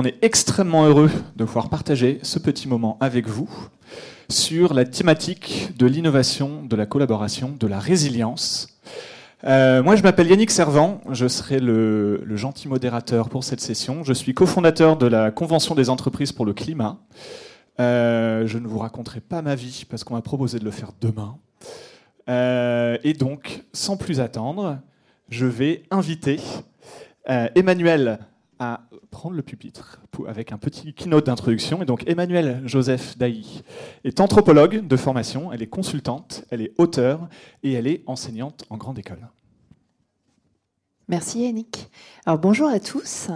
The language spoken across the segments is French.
On est extrêmement heureux de pouvoir partager ce petit moment avec vous sur la thématique de l'innovation, de la collaboration, de la résilience. Euh, moi, je m'appelle Yannick Servant, je serai le, gentil modérateur pour cette session. Je suis cofondateur de la Convention des entreprises pour le climat. Euh, je ne vous raconterai pas ma vie parce qu'on m'a proposé de le faire demain. Euh, et donc, sans plus attendre, je vais inviter Emmanuel à prendre le pupitre avec un petit keynote d'introduction. Et donc Emmanuel Joseph Dailly est anthropologue de formation, elle est consultante, elle est auteure et elle est enseignante en grande école. Merci Yannick. Alors bonjour à tous.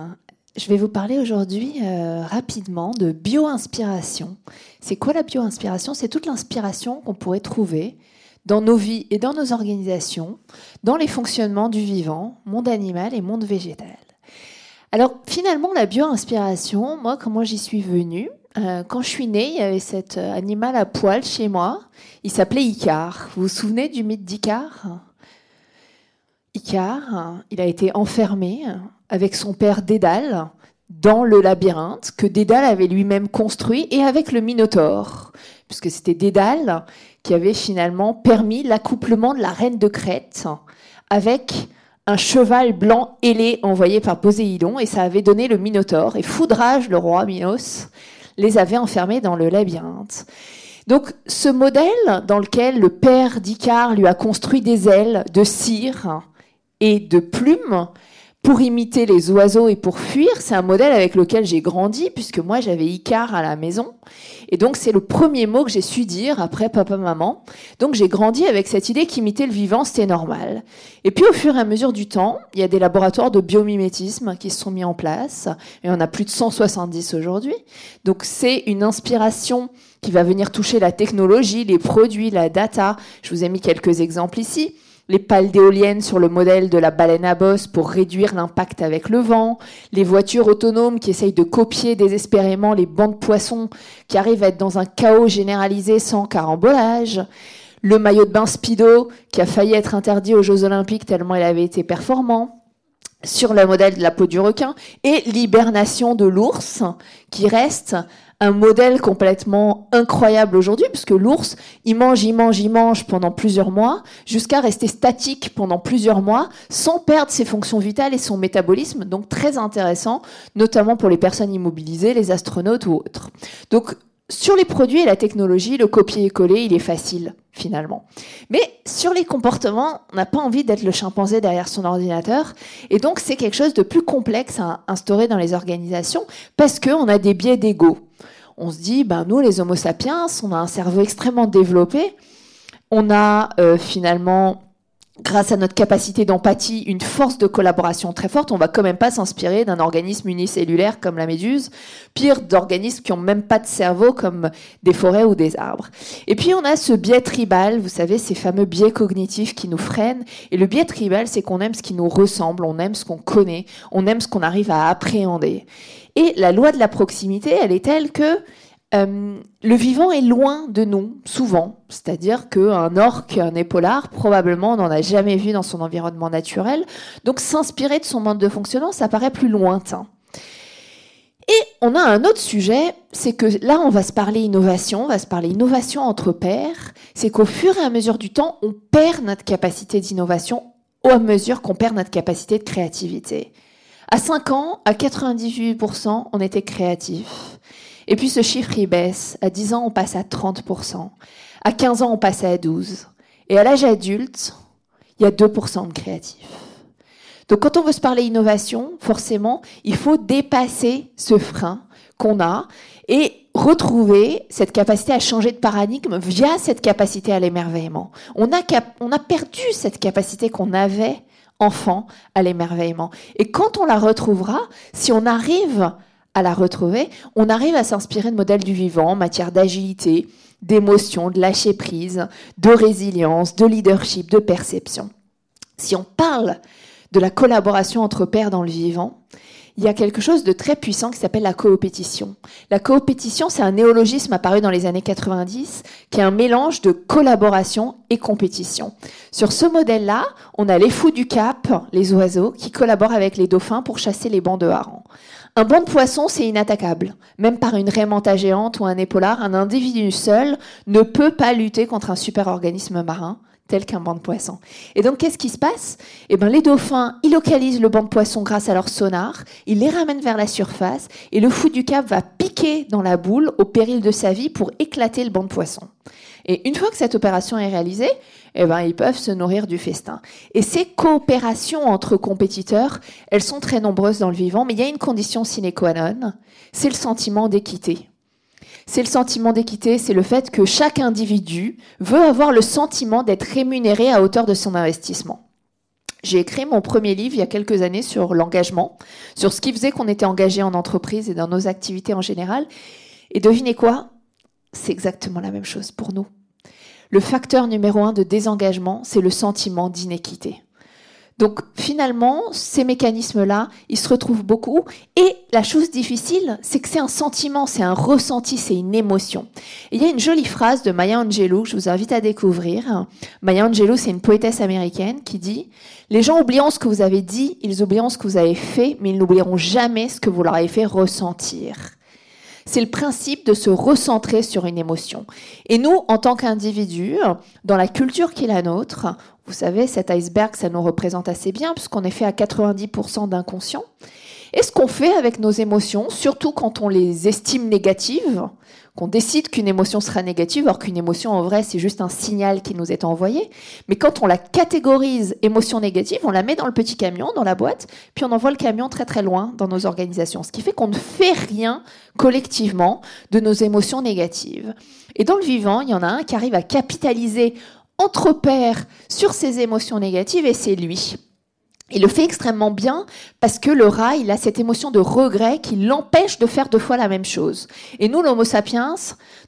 Je vais vous parler aujourd'hui euh, rapidement de bio-inspiration. C'est quoi la bio-inspiration? C'est toute l'inspiration qu'on pourrait trouver dans nos vies et dans nos organisations, dans les fonctionnements du vivant, monde animal et monde végétal. Alors finalement, la bio-inspiration, moi, comment j'y suis venue euh, Quand je suis née, il y avait cet euh, animal à poil chez moi. Il s'appelait Icar. Vous vous souvenez du mythe d'Icar? Icar, il a été enfermé avec son père Dédale dans le labyrinthe que Dédale avait lui-même construit et avec le Minotaure, puisque c'était Dédale qui avait finalement permis l'accouplement de la reine de Crète avec un cheval blanc ailé envoyé par Poséidon, et ça avait donné le Minotaure. Et Foudrage, le roi Minos, les avait enfermés dans le labyrinthe. Donc ce modèle dans lequel le père d'Icare lui a construit des ailes de cire et de plumes, pour imiter les oiseaux et pour fuir, c'est un modèle avec lequel j'ai grandi, puisque moi j'avais Icar à la maison. Et donc c'est le premier mot que j'ai su dire après papa-maman. Donc j'ai grandi avec cette idée qu'imiter le vivant, c'était normal. Et puis au fur et à mesure du temps, il y a des laboratoires de biomimétisme qui se sont mis en place. Et on a plus de 170 aujourd'hui. Donc c'est une inspiration qui va venir toucher la technologie, les produits, la data. Je vous ai mis quelques exemples ici les pales d'éoliennes sur le modèle de la baleine à bosse pour réduire l'impact avec le vent, les voitures autonomes qui essayent de copier désespérément les bancs de poissons qui arrivent à être dans un chaos généralisé sans carambolage, le maillot de bain Speedo qui a failli être interdit aux Jeux Olympiques tellement il avait été performant, sur le modèle de la peau du requin, et l'hibernation de l'ours qui reste un modèle complètement incroyable aujourd'hui, puisque l'ours, il mange, il mange, il mange pendant plusieurs mois, jusqu'à rester statique pendant plusieurs mois, sans perdre ses fonctions vitales et son métabolisme. Donc très intéressant, notamment pour les personnes immobilisées, les astronautes ou autres. Donc sur les produits et la technologie, le copier-coller, il est facile finalement. Mais sur les comportements, on n'a pas envie d'être le chimpanzé derrière son ordinateur. Et donc c'est quelque chose de plus complexe à instaurer dans les organisations parce qu'on a des biais d'ego on se dit, ben nous, les Homo sapiens, on a un cerveau extrêmement développé. On a euh, finalement, grâce à notre capacité d'empathie, une force de collaboration très forte. On va quand même pas s'inspirer d'un organisme unicellulaire comme la méduse, pire d'organismes qui ont même pas de cerveau comme des forêts ou des arbres. Et puis on a ce biais tribal, vous savez, ces fameux biais cognitifs qui nous freinent. Et le biais tribal, c'est qu'on aime ce qui nous ressemble, on aime ce qu'on connaît, on aime ce qu'on arrive à appréhender. Et la loi de la proximité, elle est telle que euh, le vivant est loin de nous, souvent. C'est-à-dire qu'un orque, un épaulard, probablement, n'en a jamais vu dans son environnement naturel. Donc s'inspirer de son mode de fonctionnement, ça paraît plus lointain. Et on a un autre sujet, c'est que là, on va se parler innovation, on va se parler innovation entre pairs. C'est qu'au fur et à mesure du temps, on perd notre capacité d'innovation au mesure qu'on perd notre capacité de créativité. À 5 ans, à 98%, on était créatif. Et puis ce chiffre, il baisse. À 10 ans, on passe à 30%. À 15 ans, on passe à 12%. Et à l'âge adulte, il y a 2% de créatifs. Donc quand on veut se parler innovation, forcément, il faut dépasser ce frein qu'on a et retrouver cette capacité à changer de paradigme via cette capacité à l'émerveillement. On on a perdu cette capacité qu'on avait enfant à l'émerveillement. Et quand on la retrouvera, si on arrive à la retrouver, on arrive à s'inspirer de modèles du vivant en matière d'agilité, d'émotion, de lâcher prise, de résilience, de leadership, de perception. Si on parle de la collaboration entre pairs dans le vivant, il y a quelque chose de très puissant qui s'appelle la coopétition. La coopétition, c'est un néologisme apparu dans les années 90 qui est un mélange de collaboration et compétition. Sur ce modèle-là, on a les fous du Cap, les oiseaux, qui collaborent avec les dauphins pour chasser les bancs de harengs. Un banc de poissons, c'est inattaquable. Même par une raie géante ou un épaulard, un individu seul ne peut pas lutter contre un super-organisme marin tel qu'un banc de poissons. Et donc, qu'est-ce qui se passe? Eh ben, les dauphins, ils localisent le banc de poissons grâce à leur sonar, ils les ramènent vers la surface, et le fou du cap va piquer dans la boule au péril de sa vie pour éclater le banc de poissons. Et une fois que cette opération est réalisée, eh ben, ils peuvent se nourrir du festin. Et ces coopérations entre compétiteurs, elles sont très nombreuses dans le vivant, mais il y a une condition sine qua non, c'est le sentiment d'équité. C'est le sentiment d'équité, c'est le fait que chaque individu veut avoir le sentiment d'être rémunéré à hauteur de son investissement. J'ai écrit mon premier livre il y a quelques années sur l'engagement, sur ce qui faisait qu'on était engagé en entreprise et dans nos activités en général. Et devinez quoi? C'est exactement la même chose pour nous. Le facteur numéro un de désengagement, c'est le sentiment d'inéquité. Donc finalement, ces mécanismes-là, ils se retrouvent beaucoup. Et la chose difficile, c'est que c'est un sentiment, c'est un ressenti, c'est une émotion. il y a une jolie phrase de Maya Angelou que je vous invite à découvrir. Maya Angelou, c'est une poétesse américaine qui dit Les gens oublieront ce que vous avez dit, ils oublieront ce que vous avez fait, mais ils n'oublieront jamais ce que vous leur avez fait ressentir. C'est le principe de se recentrer sur une émotion. Et nous, en tant qu'individus, dans la culture qui est la nôtre, vous savez, cet iceberg, ça nous représente assez bien, puisqu'on est fait à 90% d'inconscient. Et ce qu'on fait avec nos émotions, surtout quand on les estime négatives, qu'on décide qu'une émotion sera négative, alors qu'une émotion en vrai c'est juste un signal qui nous est envoyé. Mais quand on la catégorise émotion négative, on la met dans le petit camion, dans la boîte, puis on envoie le camion très très loin dans nos organisations. Ce qui fait qu'on ne fait rien collectivement de nos émotions négatives. Et dans le vivant, il y en a un qui arrive à capitaliser entre pairs sur ces émotions négatives et c'est lui. Il le fait extrêmement bien parce que le rat, il a cette émotion de regret qui l'empêche de faire deux fois la même chose. Et nous, l'Homo sapiens,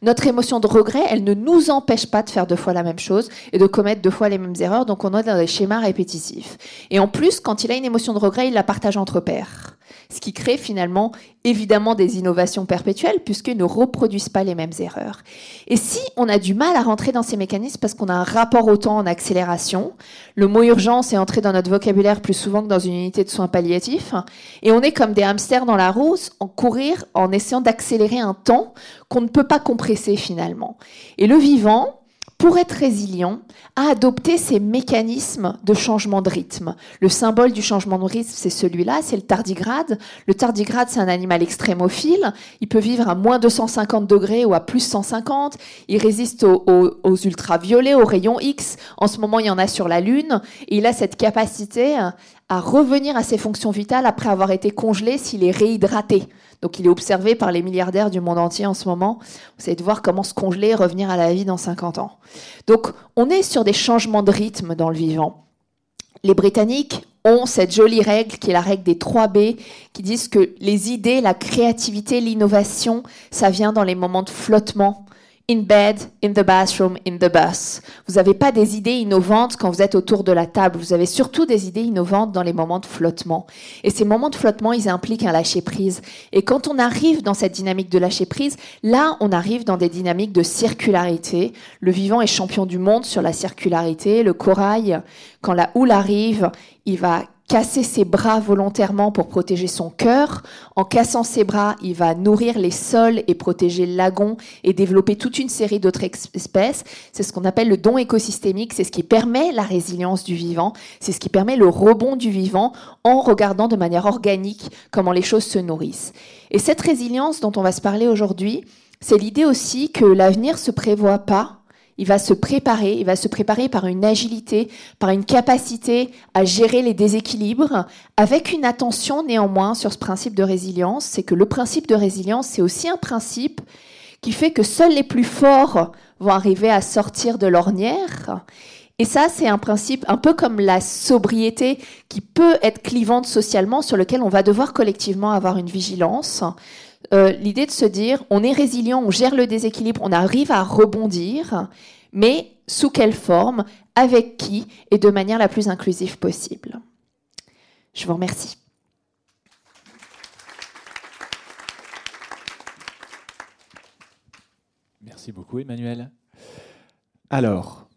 notre émotion de regret, elle ne nous empêche pas de faire deux fois la même chose et de commettre deux fois les mêmes erreurs. Donc on est dans des schémas répétitifs. Et en plus, quand il a une émotion de regret, il la partage entre pairs ce qui crée finalement évidemment des innovations perpétuelles puisqu'ils ne reproduisent pas les mêmes erreurs. Et si on a du mal à rentrer dans ces mécanismes parce qu'on a un rapport au temps en accélération, le mot urgence est entré dans notre vocabulaire plus souvent que dans une unité de soins palliatifs, et on est comme des hamsters dans la roue en courir en essayant d'accélérer un temps qu'on ne peut pas compresser finalement. Et le vivant, pour être résilient, a adopté ces mécanismes de changement de rythme. Le symbole du changement de rythme, c'est celui-là, c'est le tardigrade. Le tardigrade, c'est un animal extrémophile. Il peut vivre à moins 250 degrés ou à plus 150. Il résiste aux, aux ultraviolets, aux rayons X. En ce moment, il y en a sur la Lune. Et il a cette capacité à revenir à ses fonctions vitales après avoir été congelé s'il est réhydraté. Donc il est observé par les milliardaires du monde entier en ce moment. Vous essayez de voir comment se congeler et revenir à la vie dans 50 ans. Donc on est sur des changements de rythme dans le vivant. Les Britanniques ont cette jolie règle qui est la règle des 3 B, qui disent que les idées, la créativité, l'innovation, ça vient dans les moments de flottement in bed, in the bathroom, in the bus. Vous n'avez pas des idées innovantes quand vous êtes autour de la table. Vous avez surtout des idées innovantes dans les moments de flottement. Et ces moments de flottement, ils impliquent un lâcher prise. Et quand on arrive dans cette dynamique de lâcher prise, là, on arrive dans des dynamiques de circularité. Le vivant est champion du monde sur la circularité. Le corail, quand la houle arrive, il va casser ses bras volontairement pour protéger son cœur. En cassant ses bras, il va nourrir les sols et protéger le lagon et développer toute une série d'autres espèces. C'est ce qu'on appelle le don écosystémique. C'est ce qui permet la résilience du vivant. C'est ce qui permet le rebond du vivant en regardant de manière organique comment les choses se nourrissent. Et cette résilience dont on va se parler aujourd'hui, c'est l'idée aussi que l'avenir se prévoit pas il va se préparer, il va se préparer par une agilité, par une capacité à gérer les déséquilibres, avec une attention néanmoins sur ce principe de résilience. C'est que le principe de résilience, c'est aussi un principe qui fait que seuls les plus forts vont arriver à sortir de l'ornière. Et ça, c'est un principe un peu comme la sobriété qui peut être clivante socialement, sur lequel on va devoir collectivement avoir une vigilance. Euh, l'idée de se dire, on est résilient, on gère le déséquilibre, on arrive à rebondir, mais sous quelle forme, avec qui et de manière la plus inclusive possible. Je vous remercie. Merci beaucoup Emmanuel. Alors,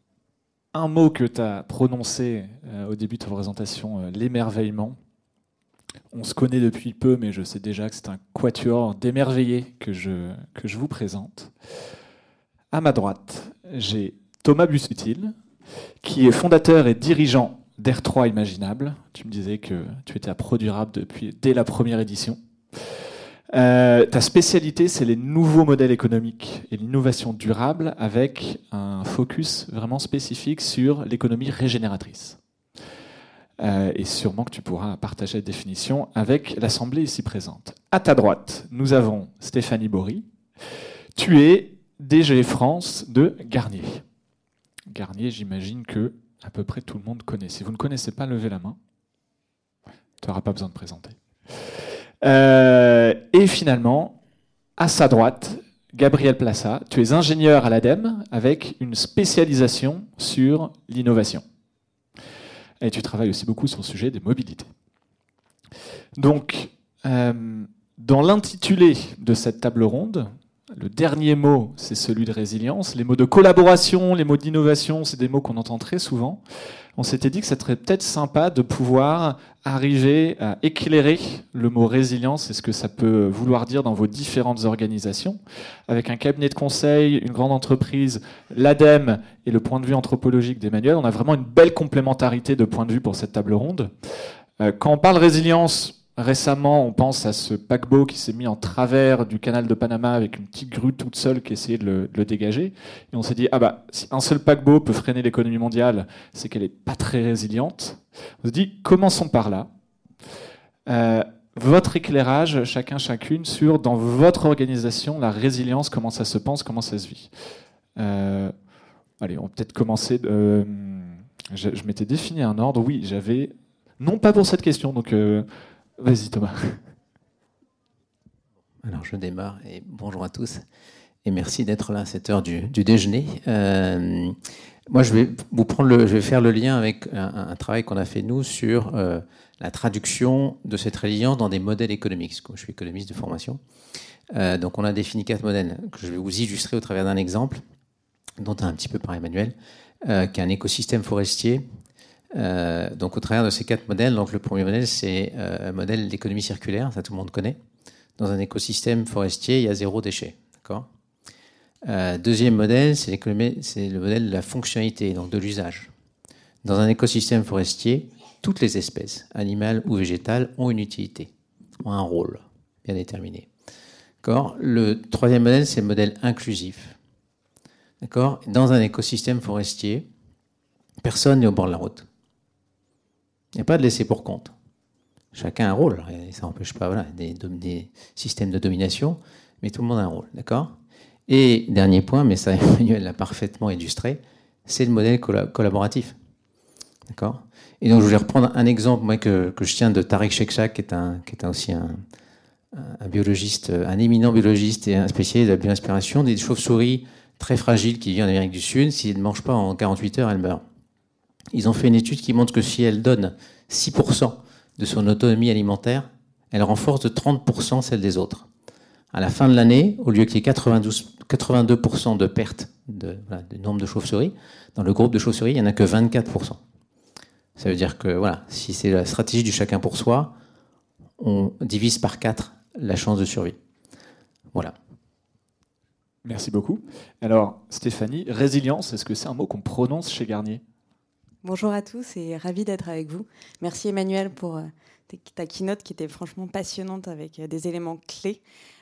un mot que tu as prononcé euh, au début de ta présentation, euh, l'émerveillement on se connaît depuis peu, mais je sais déjà que c'est un quatuor d'émerveillés que je, vous présente. À ma droite, j'ai Thomas Bussutil, qui est fondateur et dirigeant d'R3 Imaginable. Tu me disais que tu étais à Produrable depuis, dès la première édition. Euh, ta spécialité, c'est les nouveaux modèles économiques et l'innovation durable avec un focus vraiment spécifique sur l'économie régénératrice. Euh, et sûrement que tu pourras partager la définition avec l'Assemblée ici présente. À ta droite, nous avons Stéphanie Bory. Tu es DG France de Garnier. Garnier, j'imagine que à peu près tout le monde connaît. Si vous ne connaissez pas, levez la main. Tu n'auras pas besoin de présenter. Euh, et finalement, à sa droite, Gabriel Plassa, tu es ingénieur à l'ADEME avec une spécialisation sur l'innovation. Et tu travailles aussi beaucoup sur le sujet des mobilités. Donc, euh, dans l'intitulé de cette table ronde, le dernier mot, c'est celui de résilience. Les mots de collaboration, les mots d'innovation, c'est des mots qu'on entend très souvent. On s'était dit que ça serait peut-être sympa de pouvoir arriver à éclairer le mot résilience et ce que ça peut vouloir dire dans vos différentes organisations. Avec un cabinet de conseil, une grande entreprise, l'ADEME et le point de vue anthropologique d'Emmanuel, on a vraiment une belle complémentarité de points de vue pour cette table ronde. Euh, quand on parle résilience, Récemment, on pense à ce paquebot qui s'est mis en travers du canal de Panama avec une petite grue toute seule qui essayait de le, dégager. Et on s'est dit, ah bah, si un seul paquebot peut freiner l'économie mondiale, c'est qu'elle n'est pas très résiliente. On s'est dit, commençons par là. Euh, votre éclairage, chacun, chacune, sur dans votre organisation, la résilience, comment ça se pense, comment ça se vit. Euh, allez, on va peut-être commencer. Euh, je, m'étais défini un ordre. Oui, j'avais. Non, pas pour cette question. Donc. Vas-y Thomas. Alors je démarre et bonjour à tous et merci d'être là à cette heure du, déjeuner. Euh, moi je vais vous prendre le, je vais faire le lien avec un, travail qu'on a fait nous sur euh, la traduction de cette résilience dans des modèles économiques. Je suis économiste de formation. Euh, donc on a défini quatre modèles que je vais vous illustrer au travers d'un exemple dont un petit peu par Emmanuel, qui est un écosystème forestier euh, donc au travers de ces quatre modèles, donc le premier modèle c'est euh, un modèle d'économie circulaire, ça tout le monde connaît. Dans un écosystème forestier, il y a zéro déchet. Euh, deuxième modèle, c'est le modèle de la fonctionnalité, donc de l'usage. Dans un écosystème forestier, toutes les espèces, animales ou végétales, ont une utilité, ont un rôle bien déterminé. Le troisième modèle, c'est le modèle inclusif. Dans un écosystème forestier, personne n'est au bord de la route. Il n'y a pas de laisser pour compte. Chacun a un rôle. Et ça n'empêche pas voilà, des, systèmes de domination, mais tout le monde a un rôle. D'accord? Et dernier point, mais ça Emmanuel l'a parfaitement illustré, c'est le modèle collaboratif. D'accord? Et donc je voulais reprendre un exemple moi, que, que je tiens de Tariq Shekshak, qui est, un, qui est aussi un, un biologiste, un éminent biologiste et un spécialiste de la bioinspiration, des chauves-souris très fragiles qui vivent en Amérique du Sud. S'ils ne mangent pas en 48 heures, elles meurent. Ils ont fait une étude qui montre que si elle donne 6% de son autonomie alimentaire, elle renforce de 30% celle des autres. À la fin de l'année, au lieu qu'il y ait 82% de perte de, du nombre de chauves-souris, dans le groupe de chauves-souris, il n'y en a que 24%. Ça veut dire que voilà, si c'est la stratégie du chacun pour soi, on divise par 4 la chance de survie. Voilà. Merci beaucoup. Alors, Stéphanie, résilience, est-ce que c'est un mot qu'on prononce chez Garnier? Bonjour à tous et ravi d'être avec vous. Merci Emmanuel pour euh, ta keynote qui était franchement passionnante avec euh, des éléments clés.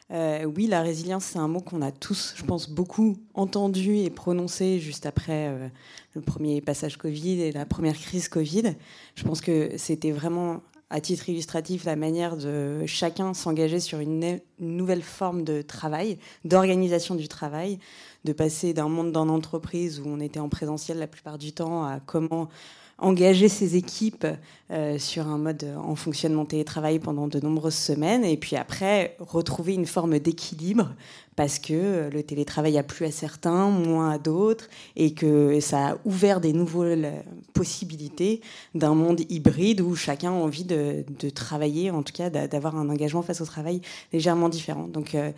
Euh, oui, la résilience, c'est un mot qu'on a tous, je pense, beaucoup entendu et prononcé juste après le premier passage Covid et la première crise Covid. Je pense que c'était vraiment, à titre illustratif, la manière de chacun s'engager sur une nouvelle forme de travail, d'organisation du travail, de passer d'un monde dans l'entreprise où on était en présentiel la plupart du temps à comment engager ses équipes euh, sur un mode en fonctionnement télétravail pendant de nombreuses semaines et puis après retrouver une forme d'équilibre parce que le télétravail a plu à certains, moins à d'autres et que ça a ouvert des nouvelles possibilités d'un monde hybride où chacun a envie de, travailler, en tout cas d'avoir un engagement face au travail légèrement différent. Donc euh,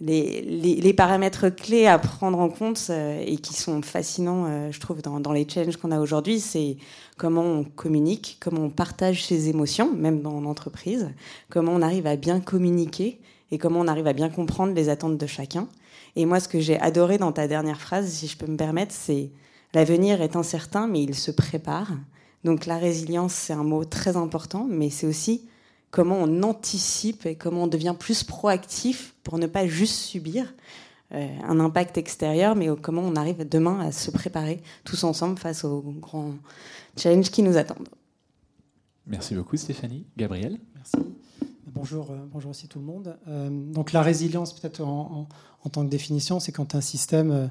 les, paramètres clés à prendre en compte euh, et qui sont fascinants, euh, je trouve, dans, les challenges qu'on a aujourd'hui, c'est comment on communique, comment on partage ses émotions, même dans l'entreprise, comment on arrive à bien communiquer et comment on arrive à bien comprendre les attentes de chacun. Et moi, ce que j'ai adoré dans ta dernière phrase, si je peux me permettre, c'est l'avenir est incertain, mais il se prépare. Donc la résilience, c'est un mot très important, mais c'est aussi comment on anticipe et comment on devient plus proactif pour ne pas juste subir euh, un impact extérieur, mais comment on arrive demain à se préparer tous ensemble face aux grands challenges qui nous attendent. Merci beaucoup Stéphanie. Gabriel Merci. Bonjour, euh, bonjour aussi tout le monde. Euh, donc la résilience, peut-être en, tant que définition, c'est quand un système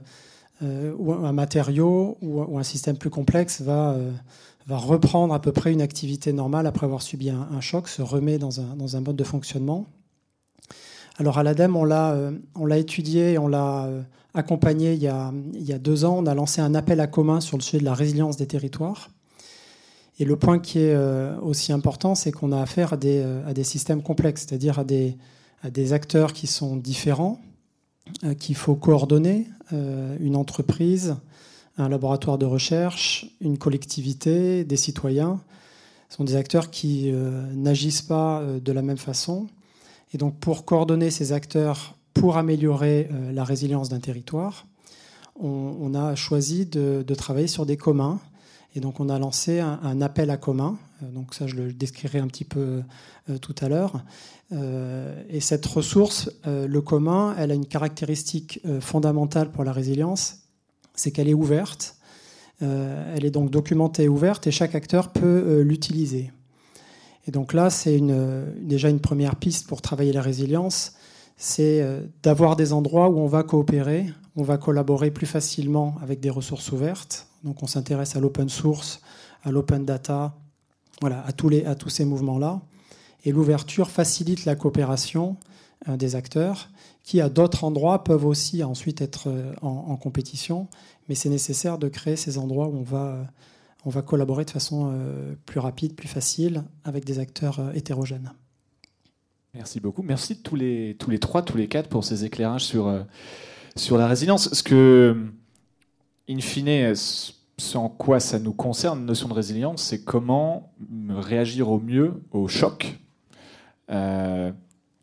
ou un matériau ou, un système plus complexe va va reprendre à peu près une activité normale après avoir subi un, choc, se remet dans un, mode de fonctionnement. Alors à l'ADEME, on l'a, euh, on l'a étudié, on l'a euh, accompagné il y, a, deux ans. On a lancé un appel à commun sur le sujet de la résilience des territoires. Et le point qui est euh, aussi important, c'est qu'on a affaire à des, systèmes complexes, c'est-à-dire à des acteurs qui sont différents, qu'il faut coordonner, une entreprise, un laboratoire de recherche, une collectivité, des citoyens. Ce sont des acteurs qui euh, n'agissent pas euh, de la même façon. Et donc pour coordonner ces acteurs, pour améliorer euh, la résilience d'un territoire, on, a choisi de, travailler sur des communs. Et donc on a lancé un, appel à communs. Donc ça, je le décrirai un petit peu tout à l'heure. et cette ressource, le commun, elle a une caractéristique fondamentale pour la résilience, c'est qu'elle est ouverte. Euh, elle est donc documentée et ouverte et chaque acteur peut euh, l'utiliser. Et donc là, c'est déjà une première piste pour travailler la résilience, c'est euh, d'avoir des endroits où on va coopérer, on va collaborer plus facilement avec des ressources ouvertes. Donc on s'intéresse à l'open source, à l'open data, voilà, à tous, les, à tous ces mouvements-là. Et l'ouverture facilite la coopération des acteurs qui, à d'autres endroits, peuvent aussi ensuite être euh, en, compétition. Mais c'est nécessaire de créer ces endroits où on va, euh, on va collaborer de façon euh, plus rapide, plus facile, avec des acteurs hétérogènes. Merci beaucoup. Merci tous les, tous les trois, tous les quatre pour ces éclairages sur, sur la résilience. Ce que, in fine, ce en quoi ça nous concerne, notion de résilience, c'est comment réagir au mieux au choc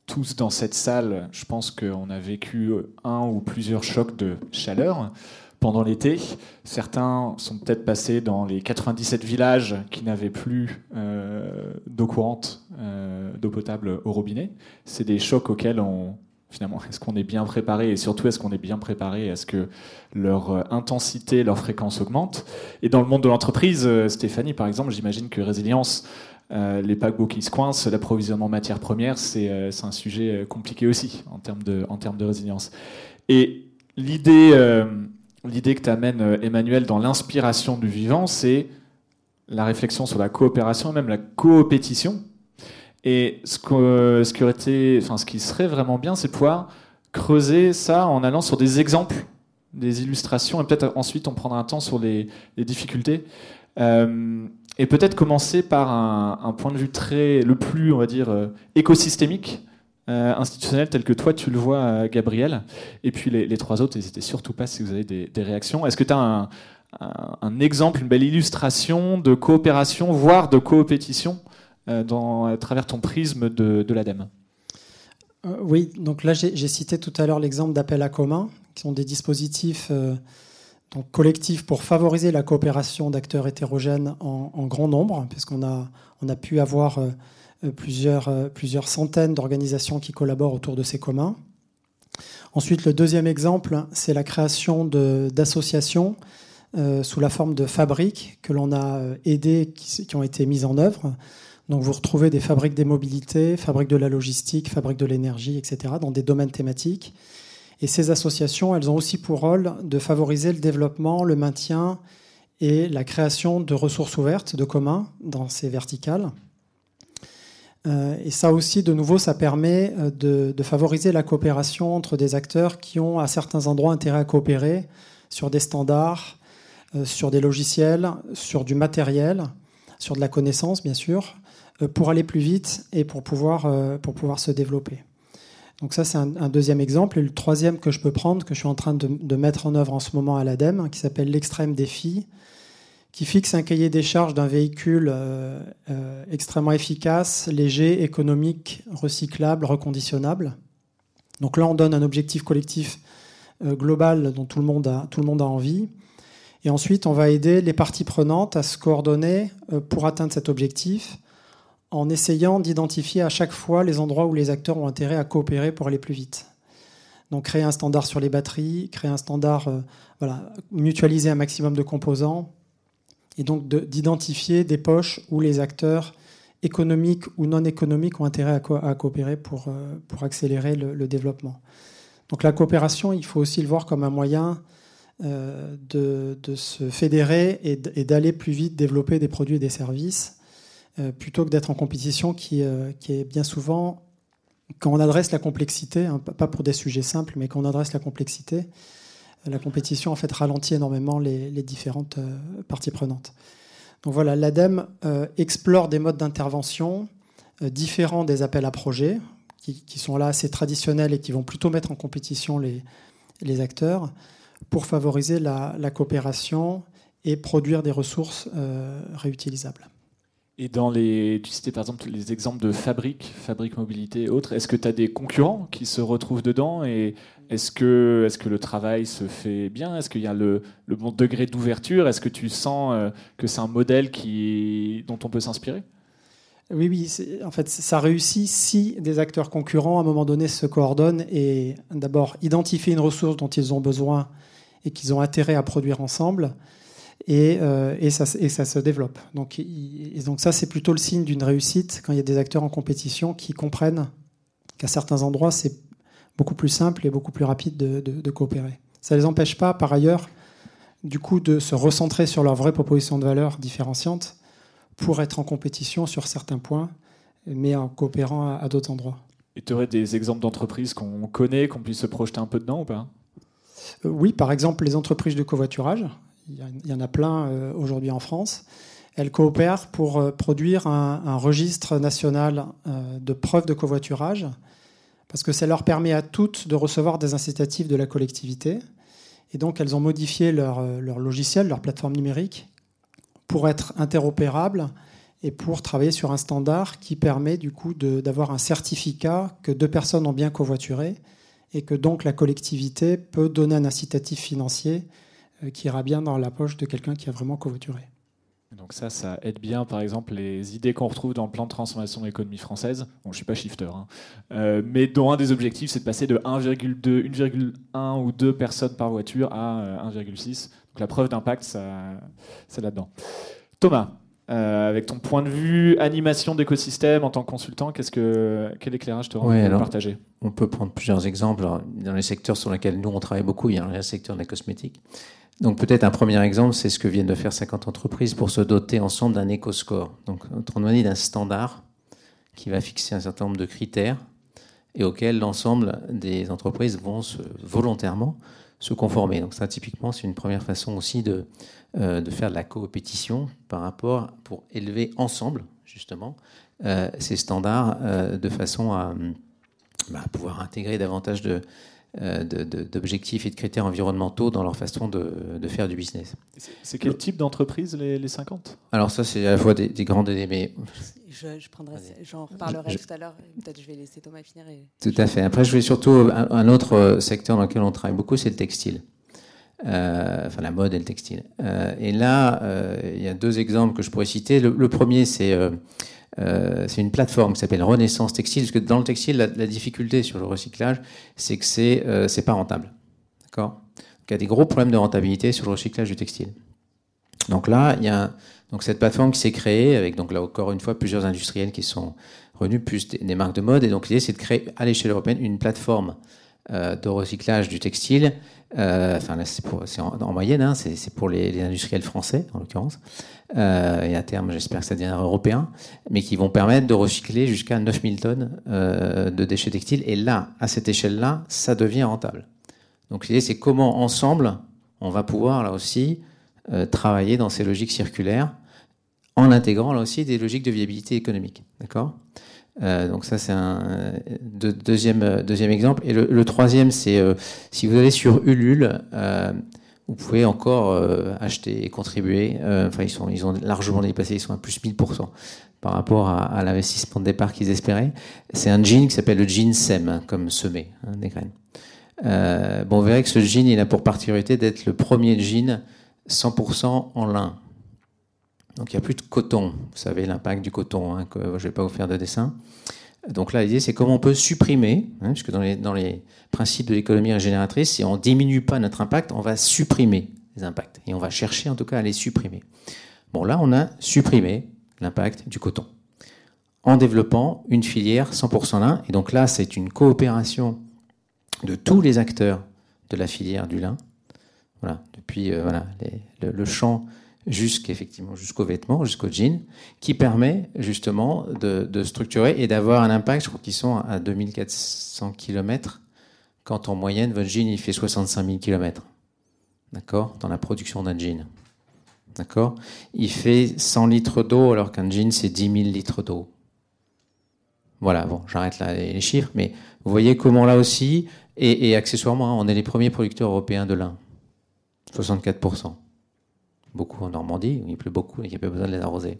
tous dans cette salle, je pense qu'on a vécu un ou plusieurs chocs de chaleur pendant l'été. Certains sont peut-être passés dans les 97 villages qui n'avaient plus euh, d'eau courante, euh, d'eau potable au robinet. C'est des chocs auxquels on, finalement, est-ce qu'on est bien préparé et surtout est-ce qu'on est bien préparé à ce que leur euh, intensité, leur fréquence augmente? Et dans le monde de l'entreprise, Stéphanie, par exemple, j'imagine que résilience euh, les paquebots qui se coincent, l'approvisionnement en matières premières, c'est euh, un sujet euh, compliqué aussi en termes de, en termes de résilience. Et l'idée l'idée que t'amène Emmanuel dans l'inspiration du vivant, c'est la réflexion sur la coopération, même la coopétition. Et ce, qui serait vraiment bien, c'est pouvoir creuser ça en allant sur des exemples, des illustrations, et peut-être ensuite on prendra un temps sur les, difficultés. Euh, et peut-être commencer par un, point de vue très, le plus, on va dire, euh, écosystémique, euh, institutionnel, tel que toi tu le vois, Gabriel. Et puis les, trois autres, n'hésitez surtout pas si vous avez des, réactions. Est-ce que tu as un, exemple, une belle illustration de coopération, voire de coopétition, dans, à travers ton prisme de, de l'ADEME Oui, donc là j'ai cité tout à l'heure l'exemple d'appel à commun, qui sont des dispositifs donc collectif pour favoriser la coopération d'acteurs hétérogènes en, grand nombre, puisqu'on a, on a pu avoir euh, plusieurs, euh, plusieurs centaines d'organisations qui collaborent autour de ces communs. Ensuite, le deuxième exemple, c'est la création d'associations euh, sous la forme de fabriques que l'on a aidées, qui, ont été mises en œuvre. Donc vous retrouvez des fabriques des mobilités, fabriques de la logistique, fabriques de l'énergie, etc., dans des domaines thématiques. Et ces associations, elles ont aussi pour rôle de favoriser le développement, le maintien et la création de ressources ouvertes, de communs dans ces verticales. Euh, et ça aussi, de nouveau, ça permet euh, de, favoriser la coopération entre des acteurs qui ont à certains endroits intérêt à coopérer sur des standards, euh, sur des logiciels, sur du matériel, sur de la connaissance, bien sûr, pour aller plus vite et pour pouvoir, pour pouvoir se développer. Donc ça, c'est un, deuxième exemple. Et le troisième que je peux prendre, que je suis en train de, mettre en œuvre en ce moment à l'ADEME, qui s'appelle l'extrême défi, qui fixe un cahier des charges d'un véhicule euh, euh, extrêmement efficace, léger, économique, recyclable, reconditionnable. Donc là, on donne un objectif collectif euh, global dont tout le, monde a, tout le monde a envie. Et ensuite, on va aider les parties prenantes à se coordonner pour atteindre cet objectif en essayant d'identifier à chaque fois les endroits où les acteurs ont intérêt à coopérer pour aller plus vite. Donc créer un standard sur les batteries, créer un standard, euh, voilà, mutualiser un maximum de composants, et donc d'identifier des poches où les acteurs économiques ou non économiques ont intérêt à, coopérer pour, euh, accélérer le, développement. Donc la coopération, il faut aussi le voir comme un moyen euh, de, se fédérer et d'aller plus vite développer des produits et des services plutôt que d'être en compétition qui, euh, qui, est bien souvent, quand on adresse la complexité, hein, pas pour des sujets simples, mais quand on adresse la complexité, euh, la compétition en fait ralentit énormément les, différentes parties prenantes. Donc voilà, l'ADEME explore des modes d'intervention différents des appels à projets, qui, sont là assez traditionnels et qui vont plutôt mettre en compétition les, acteurs pour favoriser la, coopération et produire des ressources réutilisables. Et dans les, tu citais par exemple les exemples de fabriques, fabriques mobilité et autres, est-ce que tu as des concurrents qui se retrouvent dedans et est-ce que, est que le travail se fait bien? Est-ce qu'il y a le, le bon degré d'ouverture? Est-ce que tu sens euh, que c'est un modèle qui, dont on peut s'inspirer? Oui, oui, en fait, ça réussit si des acteurs concurrents, à un moment donné, se coordonnent et d'abord identifient une ressource dont ils ont besoin et qu'ils ont intérêt à produire ensemble, euh, et, ça, se développe. Donc, donc ça, c'est plutôt le signe d'une réussite quand il y a des acteurs en compétition qui comprennent qu'à certains endroits, c'est beaucoup plus simple et beaucoup plus rapide de, coopérer. Ça ne les empêche pas, par ailleurs, du coup, de se recentrer sur leur vraie proposition de valeur différenciante pour être en compétition sur certains points, mais en coopérant à, d'autres endroits. Et tu aurais des exemples d'entreprises qu'on connaît, qu'on puisse se projeter un peu dedans ou pas? Euh, Oui, par exemple, les entreprises de covoiturage il y en a plein euh, aujourd'hui en France. Elles coopèrent pour euh, produire un, registre national euh, de preuves de covoiturage, parce que ça leur permet à toutes de recevoir des incitatifs de la collectivité. Et donc, elles ont modifié leur, leur logiciel, leur plateforme numérique, pour être interopérables et pour travailler sur un standard qui permet du coup d'avoir un certificat que deux personnes ont bien covoituré et que donc la collectivité peut donner un incitatif financier qui ira bien dans la poche de quelqu'un qui a vraiment covoituré. Donc ça, ça aide bien, par exemple, les idées qu'on retrouve dans le plan de transformation de l'économie française. Bon, je ne suis pas shifter, hein. euh, mais dont un des objectifs, c'est de passer de 1,2, 1,1 ou 2 personnes par voiture à 1,6. Euh, Donc la preuve d'impact, c'est là-dedans. Thomas, avec ton point de vue animation d'écosystème en tant que consultant, qu'est-ce que, quel éclairage te rend ouais, partager On peut prendre plusieurs exemples. dans les secteurs sur lesquels nous, on travaille beaucoup, il y a le secteur de la cosmétique. Donc peut-être un premier exemple, c'est ce que viennent de faire 50 entreprises pour se doter ensemble d'un éco-score. Donc autrement dit d'un standard qui va fixer un certain nombre de critères et auxquels l'ensemble des entreprises vont se, volontairement se conformer. Donc ça typiquement c'est une première façon aussi de, euh, de faire de la coopétition par rapport pour élever ensemble justement euh, ces standards euh, de façon à bah, pouvoir intégrer davantage de, d'objectifs et de critères environnementaux dans leur façon de, faire du business. C'est quel type d'entreprise les, 50 Alors ça c'est à la fois des, grandes et des... Mais... Je, prendrai, j'en reparlerai tout à l'heure. Peut-être je vais laisser Thomas finir. Tout à fait. Après je vais surtout un, autre euh, secteur dans lequel on travaille beaucoup, c'est le textile. Euh, enfin la mode et le textile. et là, il y a deux exemples que je pourrais citer. Le, premier, c'est euh, c'est une plateforme qui s'appelle Renaissance Textile, parce que dans le textile, la, difficulté sur le recyclage, c'est que c'est euh, pas rentable. D'accord? Il y a des gros problèmes de rentabilité sur le recyclage du textile. Donc là, il y a donc cette plateforme qui s'est créée avec donc là encore une fois plusieurs industriels qui sont revenus, plus des, marques de mode. Et donc l'idée, c'est de créer à l'échelle européenne une plateforme euh, de recyclage du textile. Euh, enfin, c'est en, moyenne, hein, c'est pour les, industriels français en l'occurrence. Euh, et à terme, j'espère que ça deviendra européen, mais qui vont permettre de recycler jusqu'à 9000 tonnes euh, de déchets textiles. Et là, à cette échelle-là, ça devient rentable. Donc l'idée, c'est comment ensemble, on va pouvoir là aussi travailler dans ces logiques circulaires en intégrant là aussi des logiques de viabilité économique. D'accord? Donc ça, c'est un deuxième, deuxième exemple. Et le, troisième, c'est si vous allez sur Ulule, vous pouvez encore acheter et contribuer. enfin, ils, sont, ils ont largement dépassé, ils sont à plus 1000% par rapport à, l'investissement de départ qu'ils espéraient. C'est un jean qui s'appelle le jean SEM, comme semé, hein, des graines. bon, vous verrez que ce jean, il a pour particularité d'être le premier jean 100% en lin. Donc il n'y a plus de coton. Vous savez l'impact du coton, hein, que je ne vais pas vous faire de dessin. Donc là, l'idée, c'est comment on peut supprimer, hein, puisque dans les, principes de l'économie régénératrice, si on ne diminue pas notre impact, on va supprimer les impacts. Et on va chercher en tout cas à les supprimer. Bon, là, on a supprimé l'impact du coton en développant une filière 100% lin. Et donc là, c'est une coopération de tous les acteurs de la filière du lin. Voilà, depuis euh, voilà, le champ jusqu'effectivement jusqu'aux vêtements, jusqu'au jean, qui permet justement de, structurer et d'avoir un impact. Je crois qu'ils sont à 2400 km, quand en moyenne votre jean il fait 65 000 km. D'accord? Dans la production d'un jean. D'accord? Il fait 100 litres d'eau alors qu'un jean c'est 10 000 litres d'eau. Voilà, bon, j'arrête là les chiffres, mais vous voyez comment là aussi, et, accessoirement, hein, on est les premiers producteurs européens de lin. 64% beaucoup en Normandie, où il pleut beaucoup et il n'y a pas besoin de les arroser.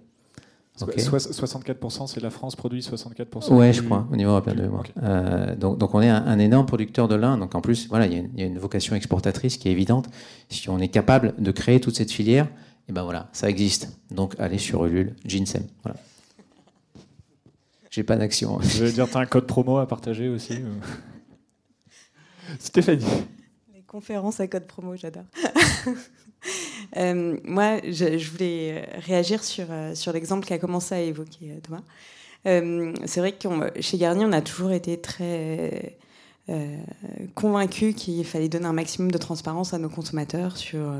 64%, c'est la France produit 64% Oui, je crois, au niveau européen. De, euh, donc, donc, on est un, énorme producteur de lin. Donc en plus, voilà, il y, a une, vocation exportatrice qui est évidente. Si on est capable de créer toute cette filière, et eh ben voilà, ça existe. Donc allez sur Ulule, Ginsem. Voilà. J'ai pas d'action. Je veux dire, tu as un code promo à partager aussi Stéphanie. Les conférences à code promo, j'adore. Euh, moi, je, voulais réagir sur, euh, sur l'exemple qu'a commencé à évoquer euh, Thomas. c'est vrai que chez Garnier, on a toujours été très convaincus qu'il fallait donner un maximum de transparence à nos consommateurs sur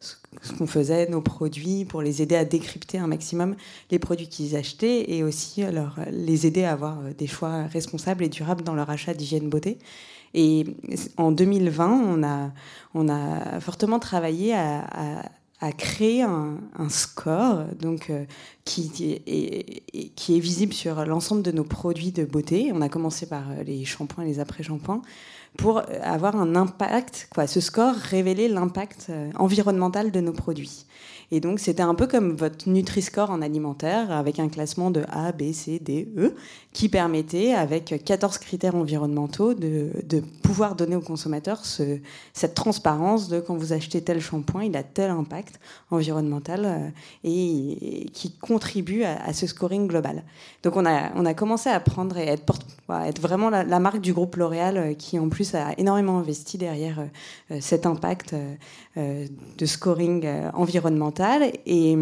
ce qu'on faisait, nos produits, pour les aider à décrypter un maximum les produits qu'ils achetaient et aussi leur, les aider à avoir des choix responsables et durables dans leur achat d'hygiène beauté. Et en 2020, on a, on a fortement travaillé à, créer un, score donc, euh, qui, est, visible sur l'ensemble de nos produits de beauté. On a commencé par euh, les shampoings et les après-shampoings pour avoir un impact, quoi. Ce score révélait l'impact euh, environnemental de nos produits. Et donc, c'était un peu comme votre Nutri-Score en alimentaire, avec un classement de A, B, C, D, E, qui permettait, avec 14 critères environnementaux, de, pouvoir donner aux consommateurs ce, cette transparence de quand vous achetez tel shampoing, il a tel impact environnemental euh, et, qui contribue à, ce scoring global. Donc, on a, commencé à prendre et être, être vraiment la, marque du groupe L'Oréal euh, qui, en plus, a énormément investi derrière euh, cet impact de scoring environnemental et,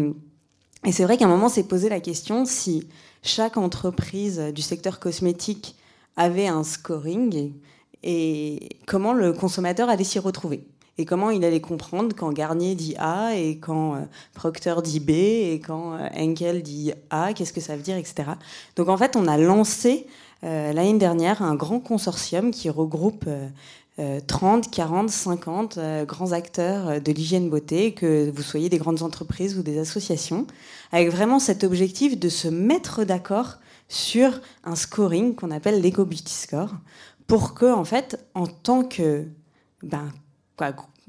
c'est vrai qu'à un moment, s'est posé la question si chaque entreprise du secteur cosmétique avait un scoring et comment le consommateur allait s'y retrouver et comment il allait comprendre quand Garnier dit A et quand euh, Procter dit B et quand euh, Henkel dit A, qu'est-ce que ça veut dire, etc. Donc en fait, on a lancé euh, l'année dernière un grand consortium qui regroupe 30, 40, 50 grands acteurs euh, de l'hygiène beauté, que vous soyez des grandes entreprises ou des associations, avec vraiment cet objectif de se mettre d'accord sur un scoring qu'on appelle l'Eco Beauty Score, pour que, en fait, en tant que ben,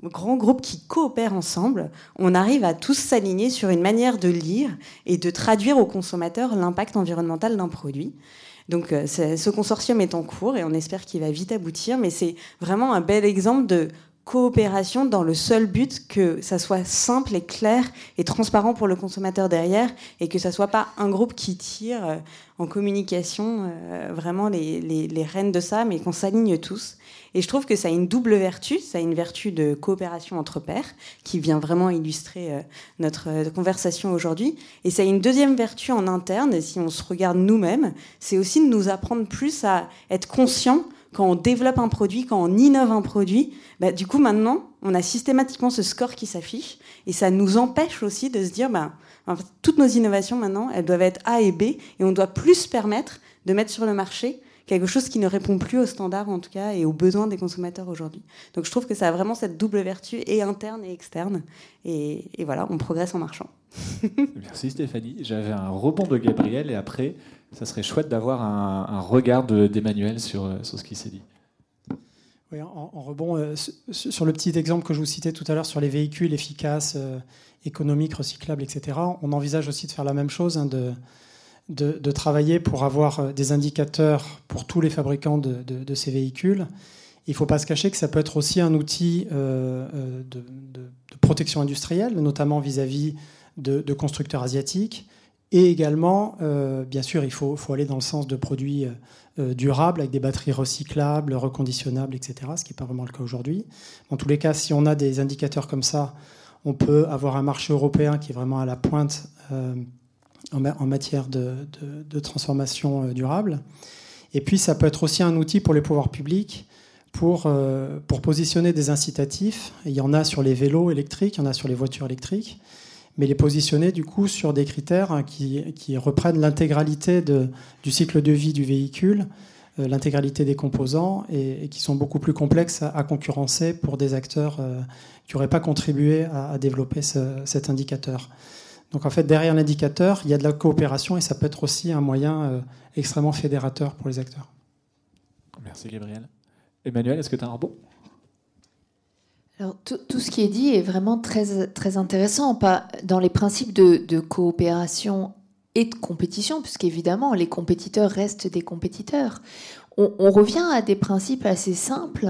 grand groupe qui coopèrent ensemble, on arrive à tous s'aligner sur une manière de lire et de traduire aux consommateurs l'impact environnemental d'un produit. Donc euh, ce consortium est en cours et on espère qu'il va vite aboutir, mais c'est vraiment un bel exemple de coopération dans le seul but que ça soit simple et clair et transparent pour le consommateur derrière et que ça soit pas un groupe qui tire euh, en communication euh, vraiment les, les, les rênes de ça, mais qu'on s'aligne tous. Et je trouve que ça a une double vertu. Ça a une vertu de coopération entre pairs, qui vient vraiment illustrer euh, notre euh, conversation aujourd'hui. Et ça a une deuxième vertu en interne, si on se regarde nous-mêmes, c'est aussi de nous apprendre plus à être conscients quand on développe un produit, quand on innove un produit, bah, du coup maintenant, on a systématiquement ce score qui s'affiche et ça nous empêche aussi de se dire, bah, toutes nos innovations maintenant, elles doivent être A et B et on doit plus permettre de mettre sur le marché quelque chose qui ne répond plus aux standards en tout cas et aux besoins des consommateurs aujourd'hui. Donc je trouve que ça a vraiment cette double vertu et interne et externe. Et, voilà, on progresse en marchant. Merci Stéphanie. J'avais un rebond de Gabriel et après, ça serait chouette d'avoir un, regard d'Emmanuel sur, sur ce qui s'est dit. Oui, en, rebond, euh, sur le petit exemple que je vous citais tout à l'heure sur les véhicules efficaces, euh, économiques, recyclables, etc., on envisage aussi de faire la même chose, hein, de, travailler pour avoir euh, des indicateurs pour tous les fabricants de, ces véhicules. Il ne faut pas se cacher que ça peut être aussi un outil de, protection industrielle, notamment vis-à-vis de, constructeurs asiatiques. Et également, bien sûr, il faut, aller dans le sens de produits euh, durable, avec des batteries recyclables, reconditionnables, etc., ce qui n'est pas vraiment le cas aujourd'hui. En tous les cas, si on a des indicateurs comme ça, on peut avoir un marché européen qui est vraiment à la pointe euh, en, matière de, transformation euh, durable. Et puis, ça peut être aussi un outil pour les pouvoirs publics pour, pour positionner des incitatifs. il y en a sur les vélos électriques, il y en a sur les voitures électriques mais les positionner du coup sur des critères hein, qui, reprennent l'intégralité du cycle de vie du véhicule, euh, l'intégralité des composants, et, qui sont beaucoup plus complexes à, concurrencer pour des acteurs euh, qui n'auraient pas contribué à, développer cet indicateur. Donc en fait, derrière l'indicateur, il y a de la coopération et ça peut être aussi un moyen euh, extrêmement fédérateur pour les acteurs. Merci Gabriel. Emmanuel, est-ce que tu as un rebond tout, ce qui est dit est vraiment très, très intéressant, pas dans les principes de, coopération et de compétition, puisqu'évidemment, les compétiteurs restent des compétiteurs. On, on, revient à des principes assez simples.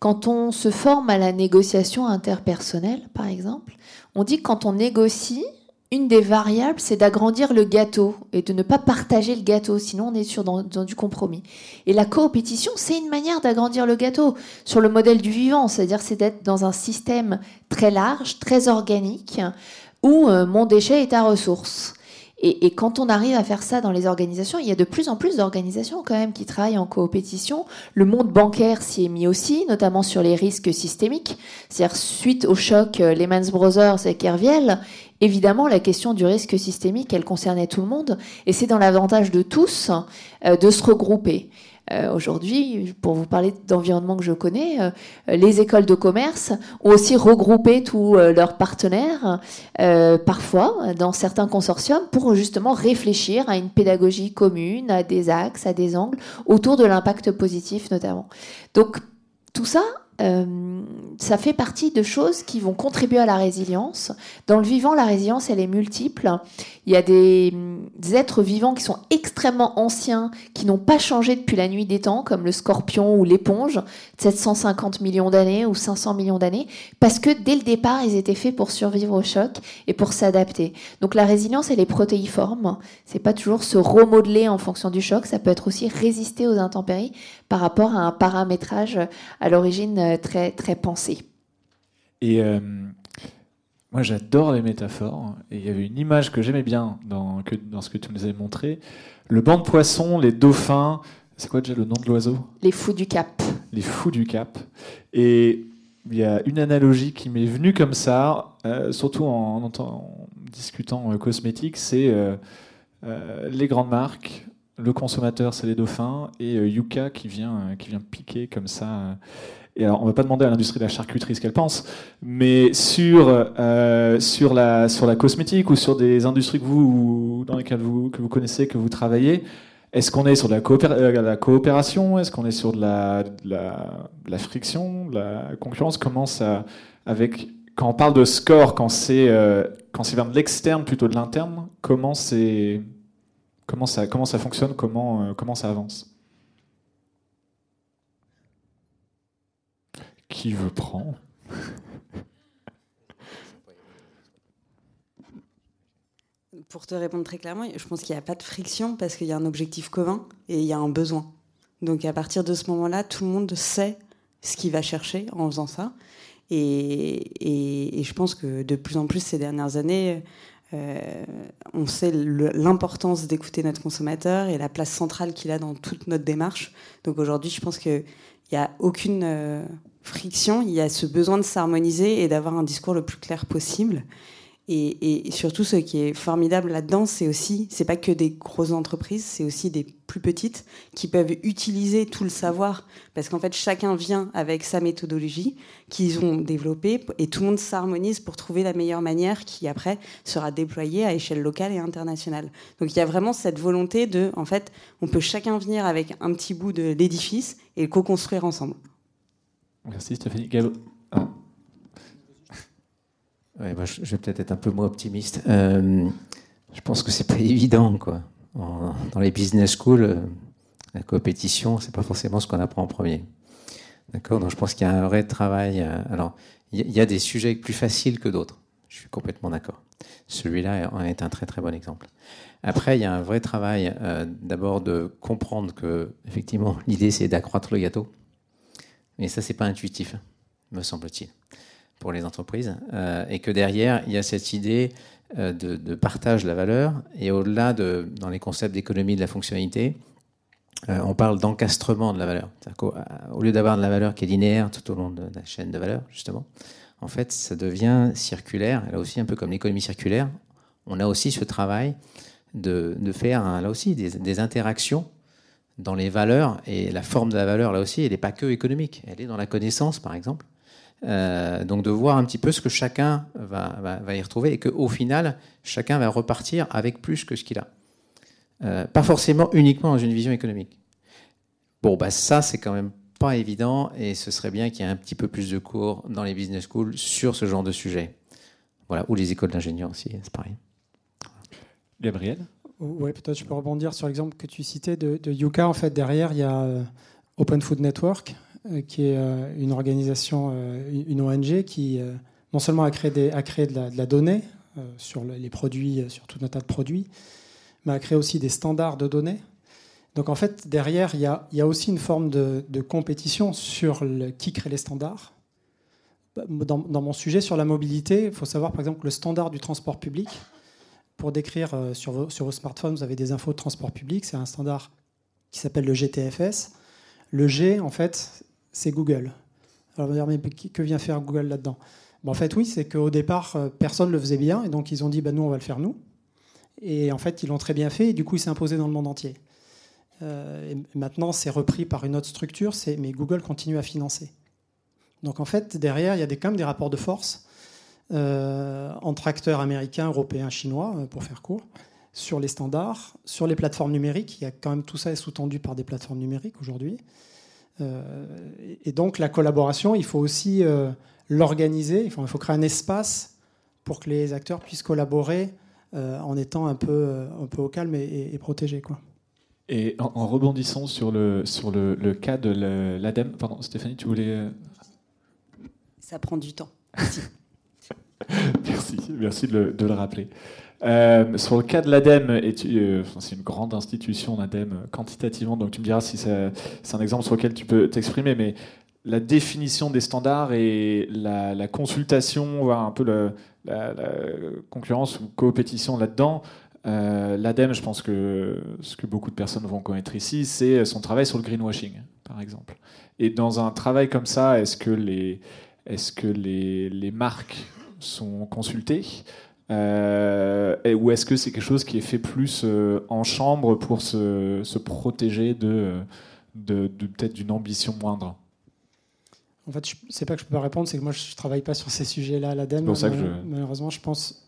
Quand on se forme à la négociation interpersonnelle, par exemple, on dit que quand on négocie, une des variables, c'est d'agrandir le gâteau et de ne pas partager le gâteau, sinon on est sur dans, du compromis. Et la coopétition, c'est une manière d'agrandir le gâteau sur le modèle du vivant, c'est-à-dire c'est d'être dans un système très large, très organique, où euh, mon déchet est à ressource. Et, quand on arrive à faire ça dans les organisations, il y a de plus en plus d'organisations quand même qui travaillent en coopétition. Le monde bancaire s'y est mis aussi, notamment sur les risques systémiques. C'est-à-dire suite au choc euh, Lehman Brothers et Kerviel, évidemment la question du risque systémique, elle concernait tout le monde, et c'est dans l'avantage de tous euh, de se regrouper. Euh, aujourd'hui, pour vous parler d'environnement que je connais, euh, les écoles de commerce ont aussi regroupé tous euh, leurs partenaires, parfois dans certains consortiums, pour justement réfléchir à une pédagogie commune, à des axes, à des angles, autour de l'impact positif notamment. Donc tout ça, ça fait partie de choses qui vont contribuer à la résilience. Dans le vivant, la résilience, elle est multiple. Il y a des, êtres vivants qui sont extrêmement anciens, qui n'ont pas changé depuis la nuit des temps, comme le scorpion ou l'éponge, 750 millions d'années ou 500 millions d'années, parce que dès le départ, ils étaient faits pour survivre au choc et pour s'adapter. Donc la résilience, elle est protéiforme. C'est pas toujours se remodeler en fonction du choc. Ça peut être aussi résister aux intempéries par rapport à un paramétrage à l'origine euh, très, très pensé. Et euh, moi, j'adore les métaphores. Et il y avait une image que j'aimais bien dans, que, dans ce que tu nous avais montré. Le banc de poissons, les dauphins. C'est quoi déjà le nom de l'oiseau? Les fous du Cap. Les fous du Cap. Et il y a une analogie qui m'est venue comme ça, euh, surtout en, en, discutant cosmétiques, c'est les grandes marques, le consommateur, c'est les dauphins, et Yuka qui vient, qui vient piquer comme ça et alors, on va pas demander à l'industrie de la charcuterie ce qu'elle pense, mais sur, euh, sur, la, sur la cosmétique ou sur des industries que vous, dans lesquelles vous, que vous connaissez, que vous travaillez, est-ce qu'on est sur de la, euh, coopération? Est-ce qu'on est sur de la, la, friction, de la concurrence? Comment ça, avec, quand on parle de score, quand c'est euh, quand c'est vers l'externe plutôt de l'interne, comment, comment, ça, fonctionne Comment, euh, comment ça avance Qui veut prendre Pour te répondre très clairement, je pense qu'il n'y a pas de friction parce qu'il y a un objectif commun et il y a un besoin. Donc à partir de ce moment-là, tout le monde sait ce qu'il va chercher en faisant ça. Et, je pense que de plus en plus ces dernières années, euh, on sait l'importance d'écouter notre consommateur et la place centrale qu'il a dans toute notre démarche. Donc aujourd'hui, je pense qu'il n'y a aucune euh, friction, il y a ce besoin de s'harmoniser et d'avoir un discours le plus clair possible. Et, surtout, ce qui est formidable là-dedans, c'est aussi, c'est pas que des grosses entreprises, c'est aussi des plus petites qui peuvent utiliser tout le savoir, parce qu'en fait, chacun vient avec sa méthodologie qu'ils ont développée, et tout le monde s'harmonise pour trouver la meilleure manière qui après sera déployée à échelle locale et internationale. Donc il y a vraiment cette volonté de, en fait, on peut chacun venir avec un petit bout de l'édifice et le co-construire ensemble. Merci Stéphanie. Je, vais peut-être être un peu moins optimiste. Euh, je pense que c'est pas évident, quoi. dans les business schools, euh, la compétition, c'est pas forcément ce qu'on apprend en premier. D'accord? Donc je pense qu'il y a un vrai travail. Euh, alors, il y, a des sujets plus faciles que d'autres. Je suis complètement d'accord. Celui-là est un très très bon exemple. Après, il y a un vrai travail d'abord de comprendre que effectivement l'idée c'est d'accroître le gâteau, mais ça c'est pas intuitif, me semble-t-il pour les entreprises, euh, et que derrière, il y a cette idée euh, de, partage de la valeur, et au-delà de, dans les concepts d'économie de la fonctionnalité, euh, on parle d'encastrement de la valeur. Au lieu d'avoir de la valeur qui est linéaire tout au long de la chaîne de valeur, justement, en fait, ça devient circulaire, là aussi un peu comme l'économie circulaire, on a aussi ce travail de, de faire, là aussi, des interactions dans les valeurs, et la forme de la valeur, là aussi, elle n'est pas que économique, elle est dans la connaissance, par exemple, euh, donc de voir un petit peu ce que chacun va, va, y retrouver et qu'au final, chacun va repartir avec plus que ce qu'il a. Euh, pas forcément uniquement dans une vision économique. Bon, bah ça, c'est quand même pas évident et ce serait bien qu'il y ait un petit peu plus de cours dans les business schools sur ce genre de sujet. Voilà, ou les écoles d'ingénieurs aussi, c'est pareil. Gabriel? Oui, peut-être je peux rebondir sur l'exemple que tu citais de, de, Yuka. En fait, derrière, il y a euh, Open Food Network, qui est euh, une organisation, euh, une ONG qui non seulement a créé, des, a créé de, la, donnée sur les produits, sur tout un tas de produits, mais a créé aussi des standards de données. Donc en fait, derrière, il y a, y a aussi une forme de, compétition sur qui crée les standards. Dans, dans, mon sujet sur la mobilité, il faut savoir par exemple que le standard du transport public, pour décrire sur vos, sur vos smartphones, vous avez des infos de transport public, c'est un standard qui s'appelle le GTFS. Le G, en fait, c'est Google. Alors dire, mais que vient faire Google là-dedans? En fait, oui, c'est qu'au départ, euh, personne ne le faisait bien, et donc ils ont dit, bah, nous, on va le faire nous. Et en fait, ils l'ont très bien fait, et du coup, il s'est imposé dans le monde entier. Euh, maintenant, c'est repris par une autre structure, mais Google continue à financer. Donc en fait, derrière, il y a quand même des rapports de force euh, entre acteurs américains, européens, chinois, pour faire court, sur les standards, sur les plateformes numériques. Il y a quand même tout ça est sous-tendu par des plateformes numériques aujourd'hui. Euh, et donc la collaboration, il faut aussi euh, l'organiser, il faut, créer un espace pour que les acteurs puissent collaborer euh, en étant un peu, un peu au calme et, protégés. Quoi. Et en, rebondissant sur le, sur le, cas de l'ADEME, pardon Stéphanie, tu voulais... Ça prend du temps. merci, merci de le rappeler. Euh, sur le cas de l'ADEME, euh, c'est une grande institution, l'ADEME, quantitativement, donc tu me diras si c'est un exemple sur lequel tu peux t'exprimer, mais la définition des standards et la, consultation, voire un peu la, concurrence ou coopétition là-dedans, euh, l'ADEME, je pense que ce que beaucoup de personnes vont connaître ici, c'est son travail sur le greenwashing, par exemple. Et dans un travail comme ça, est-ce que les marques sont consultées? Euh, ou est-ce que c'est quelque chose qui est fait plus euh, en chambre pour se, se protéger de, de, peut-être d'une ambition moindre? En fait, c'est pas que je peux pas répondre, c'est que moi je travaille pas sur ces sujets-là à l'ADEME. Malheureusement, je pense,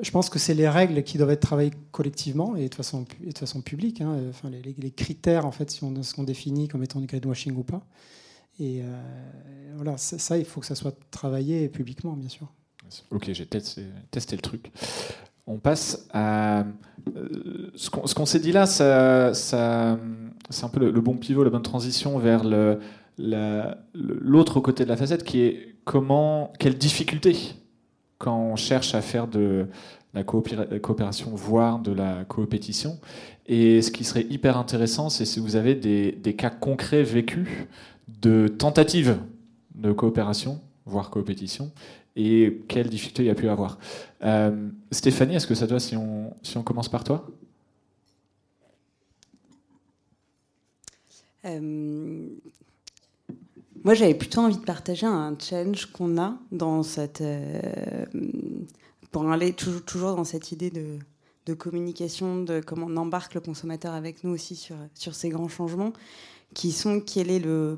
je pense que c'est les règles qui doivent être travaillées collectivement et de façon, de façon publique. Hein. Enfin, les, les, critères, en fait, si on, ce qu'on définit comme étant du greenwashing ou pas. Et euh, voilà, ça, il faut que ça soit travaillé publiquement, bien sûr. Ok, j'ai testé, le truc. On passe à. Euh, ce qu'on s'est dit là, c'est un peu le, bon pivot, la bonne transition vers l'autre côté de la facette qui est comment, quelle difficulté quand on cherche à faire de la coopération, voire de la coopétition. Et ce qui serait hyper intéressant, c'est si vous avez des, des cas concrets vécus de tentatives de coopération, voire coopétition, et quelles difficultés il a pu avoir. Euh, Stéphanie, est-ce que ça doit si on, si on commence par toi? Euh, Moi, j'avais plutôt envie de partager un challenge qu'on a dans cette. Euh, pour aller toujours dans cette idée de, de communication, de comment on embarque le consommateur avec nous aussi sur, sur ces grands changements, qui sont quel est le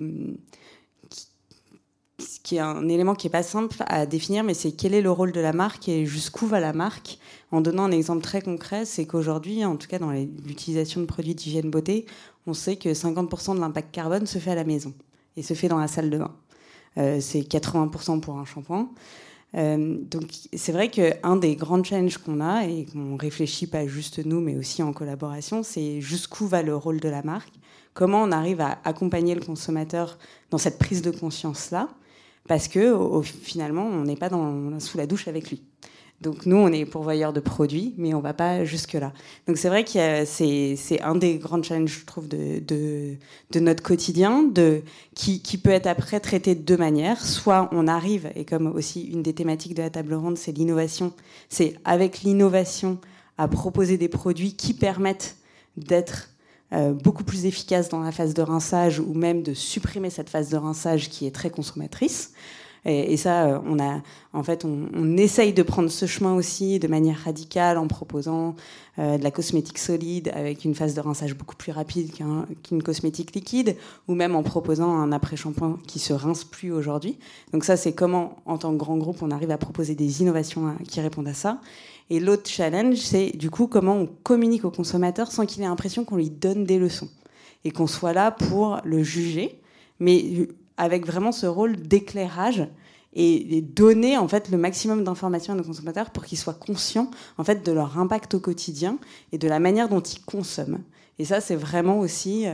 qui est un élément qui n'est pas simple à définir, mais c'est quel est le rôle de la marque et jusqu'où va la marque. En donnant un exemple très concret, c'est qu'aujourd'hui, en tout cas dans l'utilisation de produits d'hygiène beauté, on sait que 50% de l'impact carbone se fait à la maison et se fait dans la salle de bain. Euh, c'est 80% pour un shampoing. Euh, donc c'est vrai qu'un des grands challenges qu'on a et qu'on réfléchit pas juste nous, mais aussi en collaboration, c'est jusqu'où va le rôle de la marque. Comment on arrive à accompagner le consommateur dans cette prise de conscience là parce que finalement, on n'est pas sous la douche avec lui. Donc nous, on est pourvoyeur de produits, mais on va pas jusque-là. Donc c'est vrai que c'est un des grands challenges, je trouve, de, notre quotidien, qui, peut être après traité de deux manières. Soit on arrive, et comme aussi une des thématiques de la table ronde, c'est l'innovation, c'est avec l'innovation à proposer des produits qui permettent d'être euh, beaucoup plus efficace dans la phase de rinçage ou même de supprimer cette phase de rinçage qui est très consommatrice. Et, ça, euh, on a, en fait, on, essaye de prendre ce chemin aussi de manière radicale en proposant euh, de la cosmétique solide avec une phase de rinçage beaucoup plus rapide qu'une cosmétique liquide, ou même en proposant un après-shampoing qui se rince plus aujourd'hui. Donc ça, c'est comment, en tant que grand groupe, on arrive à proposer des innovations qui répondent à ça. Et l'autre challenge, c'est du coup comment on communique au consommateur sans qu'il ait l'impression qu'on lui donne des leçons et qu'on soit là pour le juger, mais avec vraiment ce rôle d'éclairage et donner en fait le maximum d'informations à nos consommateurs pour qu'ils soient conscients en fait de leur impact au quotidien et de la manière dont ils consomment. Et ça, c'est vraiment aussi,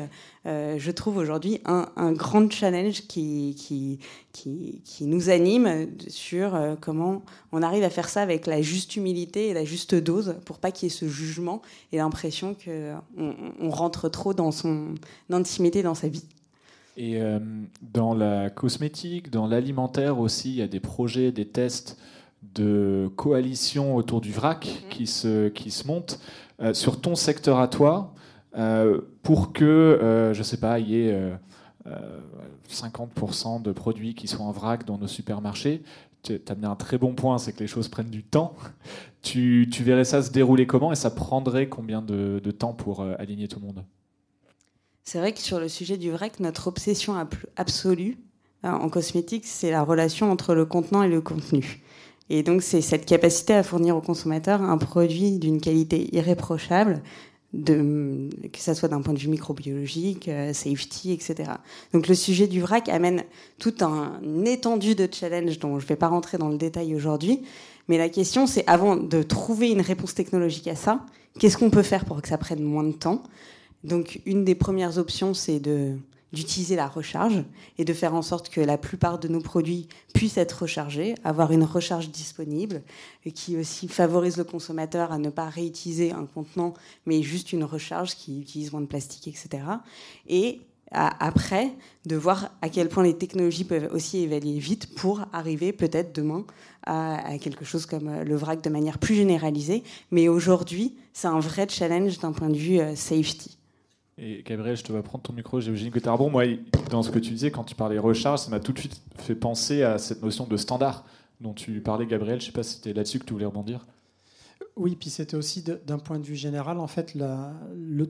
euh, euh, je trouve aujourd'hui, un, grand challenge qui, qui, qui, nous anime sur euh, comment on arrive à faire ça avec la juste humilité et la juste dose pour pas qu'il y ait ce jugement et l'impression qu'on on rentre trop dans son intimité, dans sa vie. Et dans la cosmétique, dans l'alimentaire aussi, il y a des projets, des tests de coalition autour du vrac mm-hmm. qui, se, qui se montent. sur ton secteur à toi, euh, pour que, euh, je ne sais pas, il y ait 50% euh, de produits qui soient en vrac dans nos supermarchés. Tu as amené un très bon point, c'est que les choses prennent du temps. Tu, verrais ça se dérouler comment et ça prendrait combien de, temps pour aligner tout le monde? C'est vrai que sur le sujet du vrac, notre obsession absolue en cosmétique, c'est la relation entre le contenant et le contenu. Et donc, c'est cette capacité à fournir au consommateur un produit d'une qualité irréprochable, de, que ça soit d'un point de vue microbiologique, euh, safety, etc. Donc le sujet du vrac amène tout un étendue de challenges dont je ne vais pas rentrer dans le détail aujourd'hui. Mais la question, c'est avant de trouver une réponse technologique à ça, qu'est-ce qu'on peut faire pour que ça prenne moins de temps? Donc une des premières options, c'est de d'utiliser la recharge et de faire en sorte que la plupart de nos produits puissent être rechargés, avoir une recharge disponible, et qui aussi favorise le consommateur à ne pas réutiliser un contenant, mais juste une recharge qui utilise moins de plastique, etc. Et après, de voir à quel point les technologies peuvent aussi évaluer vite pour arriver peut-être demain à, quelque chose comme euh, le vrac de manière plus généralisée. Mais aujourd'hui, c'est un vrai challenge d'un point de vue euh, safety. Et Gabriel, je te vais prendre ton micro. J'imagine que tu bon. Moi, dans ce que tu disais, quand tu parlais recharge, ça m'a tout de suite fait penser à cette notion de standard dont tu parlais, Gabriel. Je ne sais pas si c'était là-dessus que tu voulais rebondir. Oui, puis c'était aussi d'un point de vue général, en fait,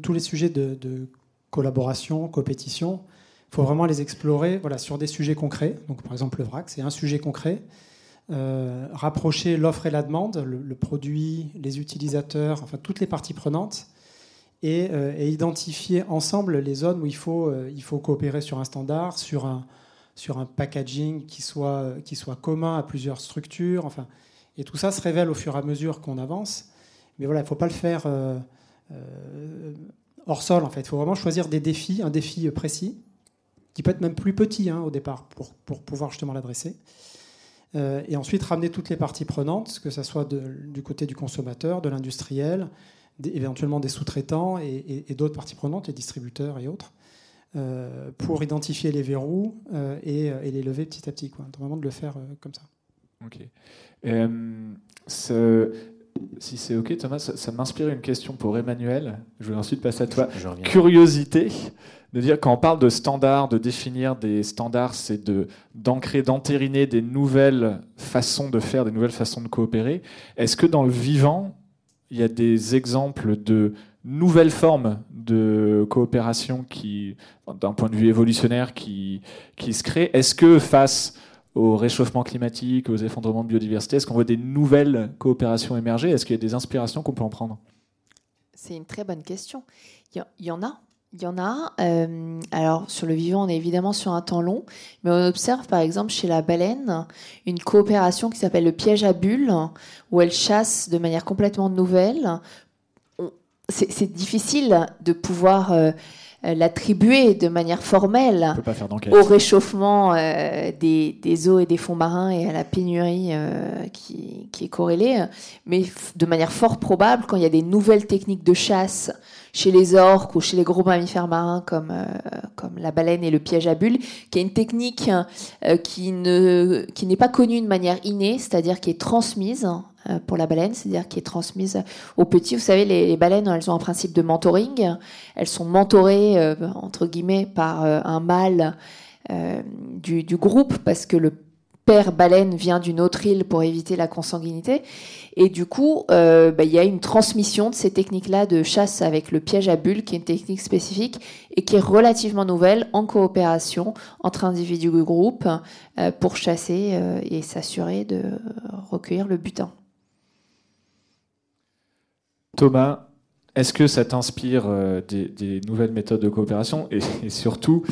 tous les sujets de, collaboration, compétition, il faut vraiment les explorer voilà, sur des sujets concrets. Donc, par exemple, le VRAC, c'est un sujet concret. Euh, rapprocher l'offre et la demande, le, produit, les utilisateurs, enfin toutes les parties prenantes, euh, et, identifier ensemble les zones où il faut, euh, il faut coopérer sur un standard, sur un, sur un packaging qui soit, qui soit commun à plusieurs structures. Enfin, et tout ça se révèle au fur et à mesure qu'on avance. Mais voilà, il ne faut pas le faire euh, hors sol, en fait. Il faut vraiment choisir des défis, un défi précis, qui peut être même plus petit hein, au départ, pour, pour pouvoir justement l'adresser. et ensuite ramener toutes les parties prenantes, que ce soit du côté du consommateur, de l'industriel, éventuellement des sous-traitants et, d'autres parties prenantes, les distributeurs et autres, euh, pour identifier les verrous euh, euh, et, les lever petit à petit. Quoi. Vraiment de le faire comme ça. Ok. Si c'est OK, Thomas, ça, m'inspire une question pour Emmanuel. Je vais ensuite passer à toi. Je Curiosité, de dire quand on parle de standards, de définir des standards, c'est de d'ancrer, d'entériner des nouvelles façons de faire, des nouvelles façons de coopérer. Est-ce que dans le vivant, il y a des exemples de nouvelles formes de coopération qui, d'un point de vue évolutionnaire, qui, qui se créent Est-ce que face au réchauffement climatique, aux effondrements de biodiversité Est-ce qu'on voit des nouvelles coopérations émerger? Est-ce qu'il y a des inspirations qu'on peut en prendre? C'est une très bonne question. Il y, en a. Il y en a. Euh, alors, sur le vivant, on est évidemment sur un temps long, mais on observe par exemple chez la baleine une coopération qui s'appelle le piège à bulles, où elle chasse de manière complètement nouvelle. C'est difficile de pouvoir. Euh, euh, l'attribuer de manière formelle au réchauffement euh, des, eaux et des fonds marins et à la pénurie euh, qui, est corrélée, mais de manière fort probable, quand il y a des nouvelles techniques de chasse chez les orques ou chez les gros mammifères marins comme, comme la baleine et le piège à bulles, qui est une technique qui, ne, qui n'est pas connue de manière innée, c'est-à-dire qui est transmise euh, pour la baleine, c'est-à-dire qui est transmise aux petits. Vous savez, les, baleines, elles ont un principe de mentoring. Elles sont mentorées, euh, entre guillemets, par euh, un mâle du, groupe, parce que le père baleine vient d'une autre île pour éviter la consanguinité. Et du coup, bah, il y a une transmission de ces techniques-là de chasse avec le piège à bulles, qui est une technique spécifique et qui est relativement nouvelle en coopération entre individus et groupes pour chasser et s'assurer de recueillir le butin. Thomas, est-ce que ça t'inspire euh, des, nouvelles méthodes de coopération et, surtout,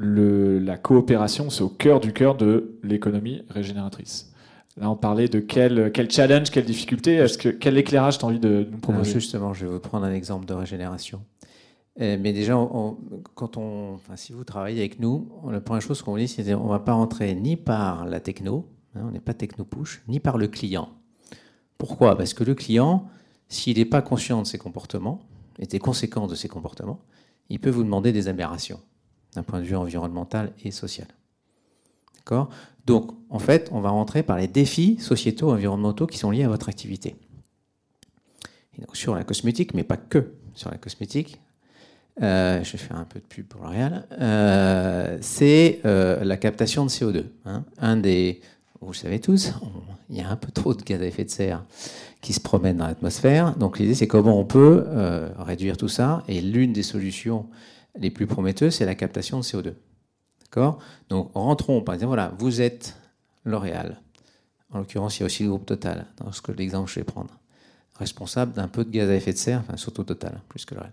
la coopération, c'est au cœur du cœur de l'économie régénératrice. Là, on parlait de quel, quel challenge, quelle difficulté, est-ce que, quel éclairage tu as envie de nous proposer? Justement, je vais vous prendre un exemple de régénération. Euh, mais déjà, quand on, si vous travaillez avec nous, la première chose qu'on vous dit, c'est qu'on ne va pas rentrer ni par la techno, hein, on n'est pas techno-push, ni par le client. Pourquoi? Parce que le client, s'il n'est pas conscient de ses comportements et des conséquences de ses comportements, il peut vous demander des aberrations d'un point de vue environnemental et social. D'accord? Donc, en fait, on va rentrer par les défis sociétaux, environnementaux qui sont liés à votre activité. Sur la cosmétique, mais pas que sur la cosmétique, euh, je vais faire un peu de pub pour L'Oréal, euh, c'est euh, la captation de CO2. Hein. Un des vous le savez tous, il y a un peu trop de gaz à effet de serre qui se promènent dans l'atmosphère. Donc l'idée, c'est comment on peut euh, réduire tout ça. Et l'une des solutions les plus prometteuses, c'est la captation de CO2. D'accord? Donc rentrons, par exemple, voilà, vous êtes L'Oréal. En l'occurrence, il y a aussi le groupe Total, dans ce que l'exemple je vais prendre. Responsable d'un peu de gaz à effet de serre, enfin surtout Total, plus que L'Oréal.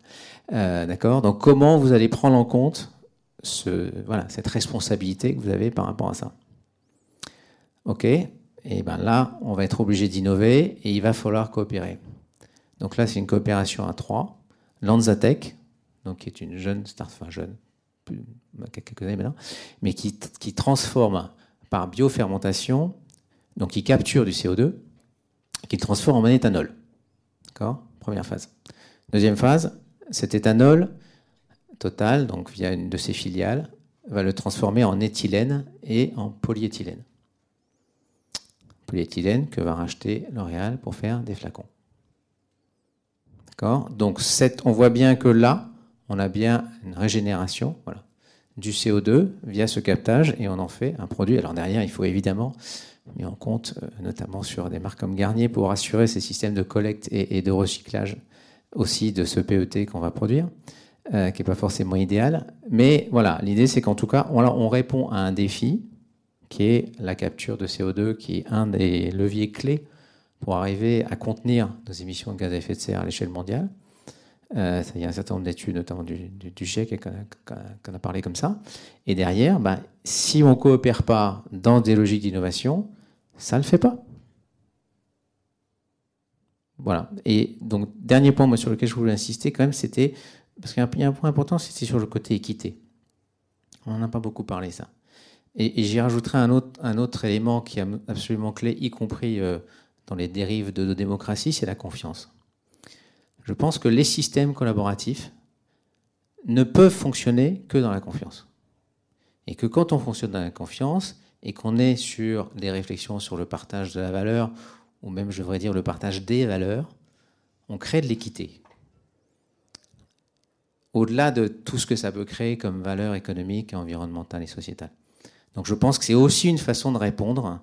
Euh, D'accord? Donc comment vous allez prendre en compte cette responsabilité que vous avez par rapport à ça? OK, et ben là, on va être obligé d'innover et il va falloir coopérer. Donc là, c'est une coopération à trois. Lanzatech, donc qui est une jeune start, enfin jeune, quelques années maintenant, mais qui, qui transforme par biofermentation, donc qui capture du CO2, qui le transforme en éthanol. D'accord? Première phase. Deuxième phase, cet éthanol total, donc via une de ses filiales, va le transformer en éthylène et en polyéthylène polyéthylène que va racheter L'Oréal pour faire des flacons. D'accord? Donc on voit bien que là, on a bien une régénération du CO2 via ce captage et on en fait un produit. Alors derrière, il faut évidemment mis en compte, euh, notamment sur des marques comme Garnier, pour assurer ces systèmes de collecte et, de recyclage aussi de ce PET qu'on va produire, euh, qui n'est pas forcément idéal. Mais voilà, l'idée c'est qu'en tout cas, on répond à un défi qui est la capture de CO2, qui est un des leviers clés pour arriver à contenir nos émissions de gaz à effet de serre à l'échelle mondiale. Euh, il y a un certain nombre d'études, notamment du, du, GIEC, qu'on a, parlé comme ça. Et derrière, bah, si on ne coopère pas dans des logiques d'innovation, ça ne le fait pas. Voilà. Et donc, dernier point moi, sur lequel je voulais insister, quand même, c'était, parce qu'il y a un point important, c'était sur le côté équité. On n'en a pas beaucoup parlé, ça. Et, j'y rajouterai un autre, un autre élément qui est absolument clé, y compris euh, dans les dérives de nos démocraties, c'est la confiance. Je pense que les systèmes collaboratifs ne peuvent fonctionner que dans la confiance. Et que quand on fonctionne dans la confiance et qu'on est sur des réflexions sur le partage de la valeur ou même je devrais dire le partage des valeurs, on crée de l'équité. Au-delà de tout ce que ça peut créer comme valeur économique, environnementale et sociétale. Donc je pense que c'est aussi une façon de répondre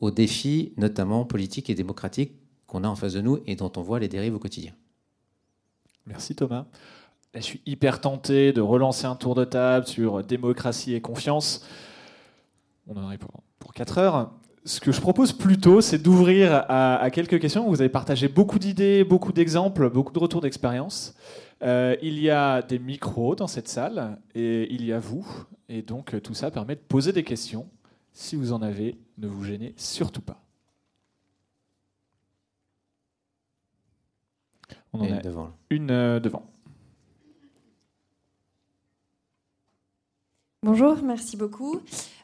aux défis, notamment politiques et démocratiques, qu'on a en face de nous et dont on voit les dérives au quotidien. Merci Thomas. Je suis hyper tenté de relancer un tour de table sur démocratie et confiance. On en aurait pour, pour 4 heures. Ce que je propose plutôt, c'est d'ouvrir à, quelques questions. Vous avez partagé beaucoup d'idées, beaucoup d'exemples, beaucoup de retours d'expérience. Euh, il y a des micros dans cette salle et il y a vous. Et donc tout ça permet de poser des questions. Si vous en avez, ne vous gênez surtout pas. On en a devant. une euh, devant. Bonjour, merci beaucoup.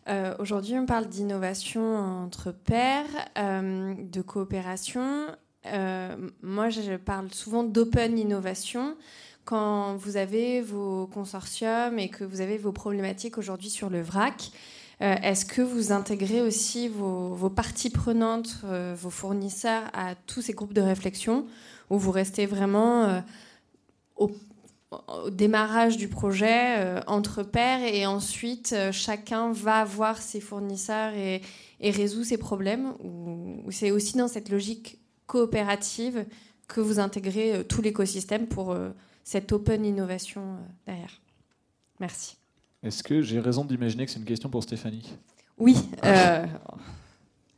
Euh, aujourd'hui, on parle d'innovation entre pairs, euh, de coopération. Euh, moi, je parle souvent d'open innovation. Quand vous avez vos consortiums et que vous avez vos problématiques aujourd'hui sur le VRAC, est-ce que vous intégrez aussi vos, vos parties prenantes, vos fournisseurs à tous ces groupes de réflexion, ou vous restez vraiment au au démarrage du projet euh, entre pairs et ensuite euh, chacun va voir ses fournisseurs et, résout ses problèmes ou, c'est aussi dans cette logique coopérative que vous intégrez euh, tout l'écosystème pour cette open innovation derrière Merci. Est-ce que j'ai raison d'imaginer que c'est une question pour Stéphanie? Oui.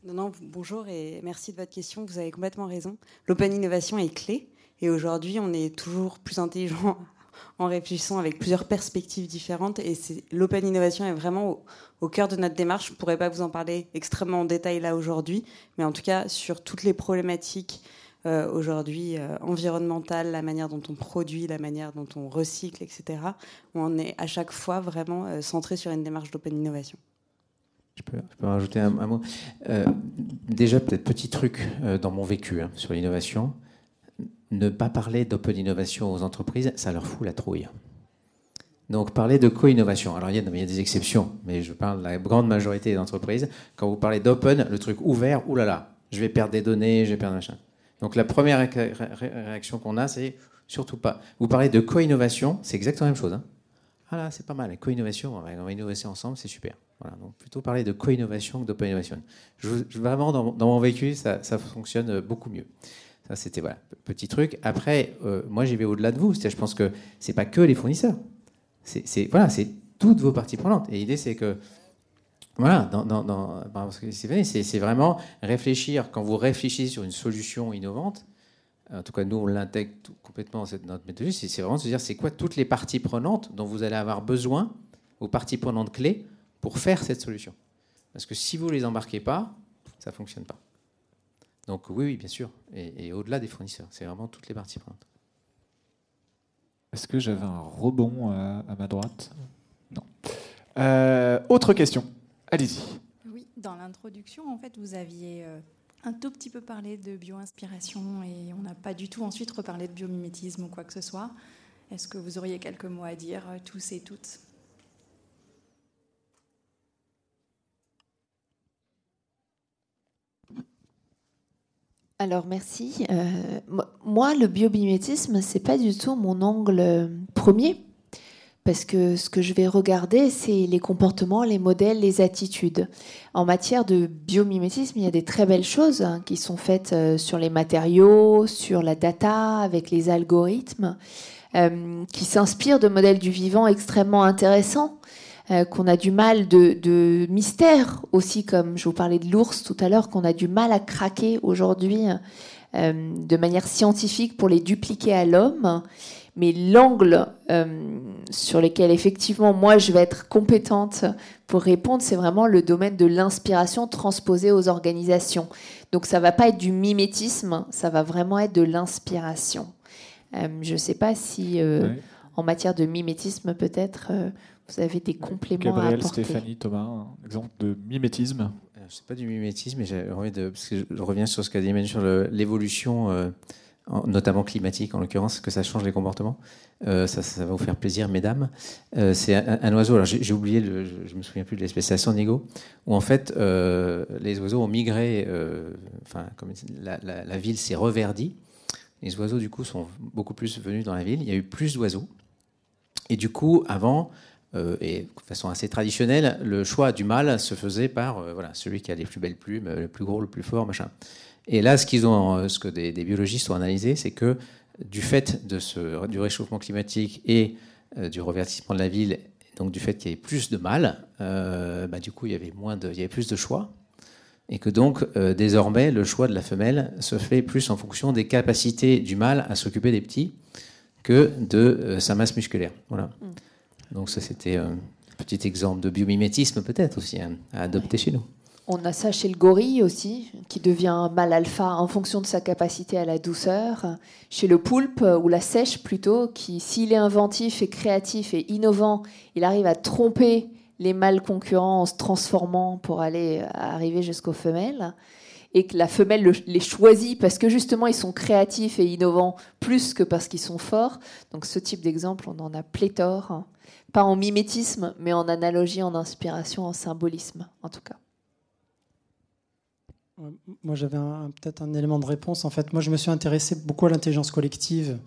Non, non, bonjour et merci de votre question. Vous avez complètement raison. L'open innovation est clé. Et aujourd'hui, on est toujours plus intelligent en réfléchissant avec plusieurs perspectives différentes. Et l'open innovation est vraiment au, cœur de notre démarche. Je ne pourrais pas vous en parler extrêmement en détail là aujourd'hui, mais en tout cas sur toutes les problématiques euh, aujourd'hui euh, environnementales, la manière dont on produit, la manière dont on recycle, etc. On est à chaque fois vraiment euh, centré sur une démarche d'open innovation. Je peux, rajouter un, mot. déjà, peut-être petit truc dans mon vécu hein, sur l'innovation ne pas parler d'open innovation aux entreprises, ça leur fout la trouille. Donc parler de co-innovation. Alors il y, a, des exceptions, mais je parle de la grande majorité des entreprises. Quand vous parlez d'open, le truc ouvert, oulala, je vais perdre des données, je vais perdre machin. Donc la première réaction qu'on a, c'est surtout pas. Vous parlez de co-innovation, c'est exactement la même chose. Hein. Ah là, c'est pas mal. Co-innovation, on va innover ensemble, c'est super. Voilà, donc plutôt parler de co-innovation que d'open innovation. Vraiment, dans, dans, mon vécu, ça, fonctionne beaucoup mieux. Ça, c'était voilà, petit truc. Après, euh, moi, j'y vais au-delà de vous. Je pense que c'est pas que les fournisseurs. C'est voilà, toutes vos parties prenantes. Et l'idée, c'est que voilà, dans, dans, c'est vraiment réfléchir. Quand vous réfléchissez sur une solution innovante, en tout cas, nous, on l'intègre complètement dans notre méthodologie. C'est vraiment de se dire, c'est quoi toutes les parties prenantes dont vous allez avoir besoin, vos parties prenantes clés, pour faire cette solution? Parce que si vous les embarquez pas, ça fonctionne pas. Donc oui, oui, bien sûr. Et, au-delà des fournisseurs, c'est vraiment toutes les parties prenantes. Est-ce que j'avais un rebond à, ma droite? Non. Euh, autre question. Allez-y. Oui, dans l'introduction, en fait, vous aviez euh, un tout petit peu parlé de bio-inspiration et on n'a pas du tout ensuite reparlé de biomimétisme ou quoi que ce soit. Est-ce que vous auriez quelques mots à dire, euh, tous et toutes? Alors merci. Euh, moi, le biomimétisme, c'est pas du tout mon angle euh, premier, parce que ce que je vais regarder, c'est les comportements, les modèles, les attitudes. En matière de biomimétisme, il y a des très belles choses hein, qui sont faites euh, sur les matériaux, sur la data, avec les algorithmes, qui s'inspirent de modèles du vivant extrêmement intéressants. Euh, qu'on a du mal de, mystère aussi, comme je vous parlais de l'ours tout à l'heure, qu'on a du mal à craquer aujourd'hui euh, de manière scientifique pour les dupliquer à l'homme. Mais l'angle euh, sur lequel effectivement moi je vais être compétente pour répondre, c'est vraiment le domaine de l'inspiration transposée aux organisations. Donc ça va pas être du mimétisme, ça va vraiment être de l'inspiration. je ne sais pas si en matière de mimétisme peut-être vous avez des compléments Gabriel, à apporter. Stéphanie, Thomas, un exemple de mimétisme? Euh, Je sais pas du mimétisme, mais j'ai envie de, parce que je reviens sur ce qu'a dit Emmanuel sur l'évolution euh, notamment climatique en l'occurrence, que ça change les comportements. ça, va vous faire plaisir, mesdames. c'est un, oiseau, alors j'ai oublié, je, ne me souviens plus de l'espèce, c'est Nigo, où en fait les oiseaux ont migré, enfin, comme la, ville s'est reverdie. Les oiseaux, du coup, sont beaucoup plus venus dans la ville. Il y a eu plus d'oiseaux. Et du coup, avant, euh, et de façon assez traditionnelle, le choix du mâle se faisait par euh, voilà, celui qui a les plus belles plumes, euh, le plus gros, le plus fort, machin. Et là, ce, qu'ils ont, ce que des, biologistes ont analysé, c'est que du fait de ce, du réchauffement climatique et du revertissement de la ville, donc du fait qu'il y avait plus de mâles, bah, du coup, il y avait, moins de, il y avait plus de choix. Et que donc, désormais, le choix de la femelle se fait plus en fonction des capacités du mâle à s'occuper des petits que de sa masse musculaire. Voilà. Mm. Donc ça, c'était un petit exemple de biomimétisme peut-être aussi hein, à adopter chez nous. On a ça chez le gorille aussi, qui devient mâle alpha en fonction de sa capacité à la douceur. Chez le poulpe, ou la sèche plutôt, qui, s'il est inventif et créatif et innovant, il arrive à tromper les mâles concurrents en se transformant pour aller arriver jusqu'aux femelles. Et que la femelle les choisit parce que justement ils sont créatifs et innovants plus que parce qu'ils sont forts. Donc ce type d'exemple, on en a pléthore pas en mimétisme, mais en analogie, en inspiration, en symbolisme, en tout cas. Moi, j'avais peut-être un élément de réponse. En fait, moi, je me suis intéressé beaucoup à l'intelligence collective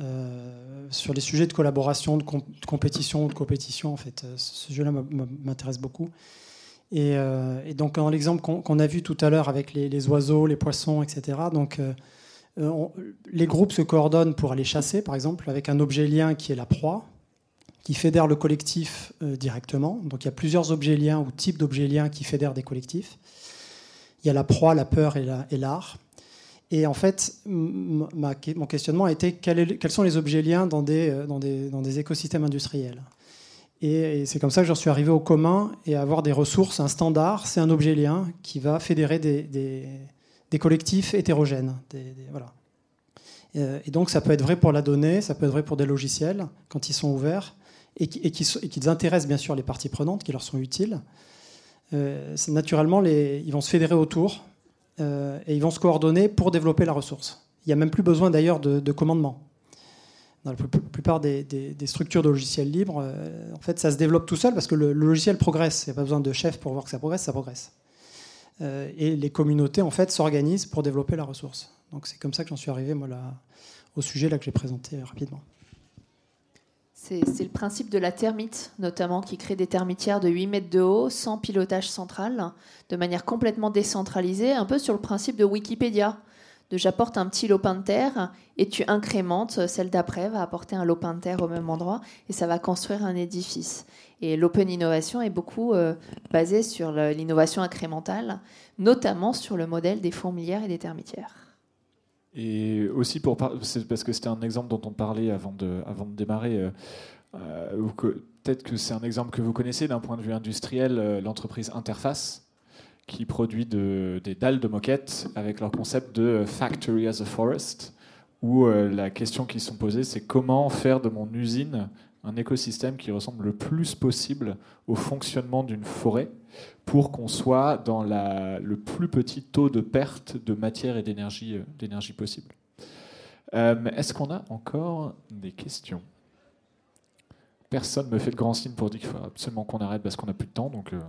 euh, sur les sujets de collaboration, de, compétition ou de compétition. En fait, euh, ce sujet-là m'intéresse beaucoup. Euh, et, donc, dans l'exemple qu'on a vu tout à l'heure avec les, oiseaux, les poissons, etc., donc, les groupes se coordonnent pour aller chasser, par exemple, avec un objet lien qui est la proie qui fédèrent le collectif euh, directement. Donc il y a plusieurs objets liens ou types d'objets liens qui fédèrent des collectifs. Il y a la proie, la peur et l'art. Et, en fait, mon questionnement a été quels sont les objets liens dans des, euh, écosystèmes industriels? Et, c'est comme ça que j'en suis arrivé au commun et avoir des ressources. Un standard, c'est un objet lien qui va fédérer des, collectifs hétérogènes. Euh, et donc ça peut être vrai pour la donnée, ça peut être vrai pour des logiciels quand ils sont ouverts et, qui, intéressent bien sûr les parties prenantes qui leur sont utiles. Euh, naturellement, les, ils vont se fédérer autour euh, et ils vont se coordonner pour développer la ressource. Il n'y a même plus besoin d'ailleurs de, commandement. Dans la plupart des, structures de logiciels libres, euh, en fait, ça se développe tout seul parce que le, logiciel progresse. Il n'y a pas besoin de chef pour voir que ça progresse, ça progresse. et les communautés, en fait, s'organisent pour développer la ressource. Donc c'est comme ça que j'en suis arrivé, moi, là, au sujet là, que j'ai présenté rapidement. C'est le principe de la termite, notamment, qui crée des termitières de 8 mètres de haut, sans pilotage central, de manière complètement décentralisée, un peu sur le principe de Wikipédia. De j'apporte un petit lopin de terre et tu incrémentes, celle d'après va apporter un lopin de terre au même endroit et ça va construire un édifice. Et l'open innovation est beaucoup euh, basée sur l'innovation incrémentale, notamment sur le modèle des fourmilières et des termitières. Et aussi pour parce que c'était un exemple dont on parlait avant de, avant de démarrer. Euh, euh, peut-être que c'est un exemple que vous connaissez d'un point de vue industriel, euh, l'entreprise Interface, qui produit de, des dalles de moquette avec leur concept de Factory as a Forest, où la question qui sont posées, c'est comment faire de mon usine un écosystème qui ressemble le plus possible au fonctionnement d'une forêt pour qu'on soit dans le plus petit taux de perte de matière et d'énergie, euh, possible. Euh, est-ce qu'on a encore des questions? Personne ne me fait de grand signe pour dire qu'il faut absolument qu'on arrête parce qu'on n'a plus de temps. Euh...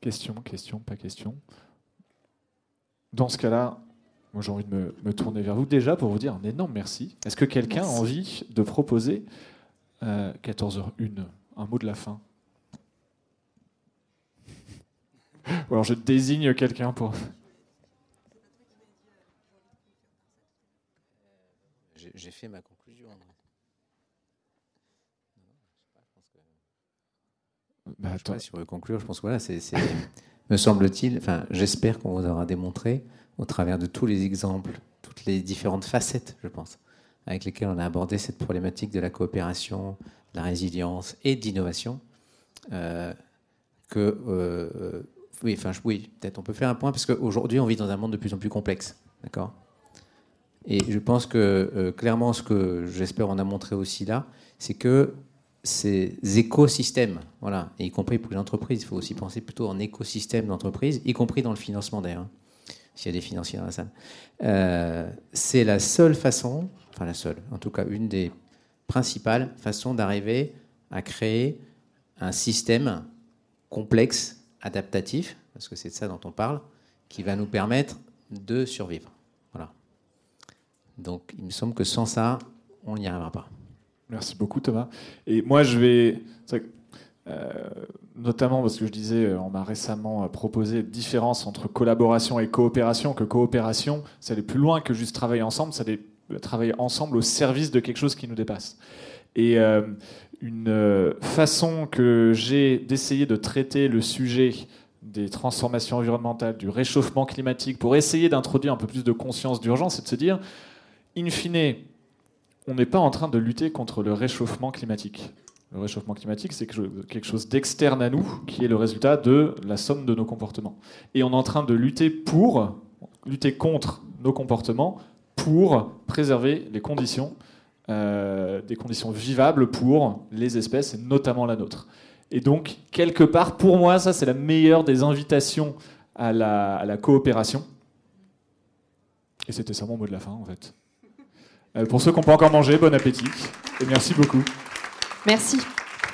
Question, question, pas question. Dans ce cas-là, moi j'ai envie de me, me, tourner vers vous déjà pour vous dire un énorme merci. Est-ce que quelqu'un a envie de proposer 14h01, euh, un mot de la fin? Ou alors je désigne quelqu'un pour. J'ai fait ma conclusion. Bah, je sais pas conclure, je pense que voilà, c'est, me semble-t-il, enfin, j'espère qu'on vous aura démontré, au travers de tous les exemples, toutes les différentes facettes, je pense, avec lesquels on a abordé cette problématique de la coopération, de la résilience et d'innovation. Euh, que, euh, oui, enfin, oui, peut-être on peut faire un point, parce qu'aujourd'hui, on vit dans un monde de plus en plus complexe. D'accord? Et je pense que, euh, clairement, ce que j'espère on a montré aussi là, c'est que ces écosystèmes, voilà, y compris pour les entreprises, il faut aussi penser plutôt en écosystème d'entreprise, y compris dans le financement d'ailleurs, hein, s'il y a des financiers dans la salle. Euh, c'est la seule façon, enfin la seule, en tout cas une des principales façons d'arriver à créer un système complexe, adaptatif, parce que c'est de ça dont on parle, qui va nous permettre de survivre. Voilà. Donc il me semble que sans ça, on n'y arrivera pas. Merci beaucoup Thomas. Et moi je vais, notamment parce que je disais, euh, on m'a récemment euh, proposé différence entre collaboration et coopération, que coopération, ça allait plus loin que juste travailler ensemble, ça allait travailler ensemble au service de quelque chose qui nous dépasse. Et une façon que j'ai d'essayer de traiter le sujet des transformations environnementales, du réchauffement climatique, pour essayer d'introduire un peu plus de conscience d'urgence, c'est de se dire, in fine, on n'est pas en train de lutter contre le réchauffement climatique. Le réchauffement climatique, c'est quelque chose d'externe à nous, qui est le résultat de la somme de nos comportements. Et on est en train de lutter pour, lutter contre nos comportements pour préserver les conditions, euh, des conditions vivables pour les espèces, et notamment la nôtre. Et donc, quelque part, pour moi, ça, c'est la meilleure des invitations à la, coopération. Et c'était ça mon mot de la fin, en fait. Euh, pour ceux qui n'ont pas encore mangé, bon appétit et merci beaucoup. Merci.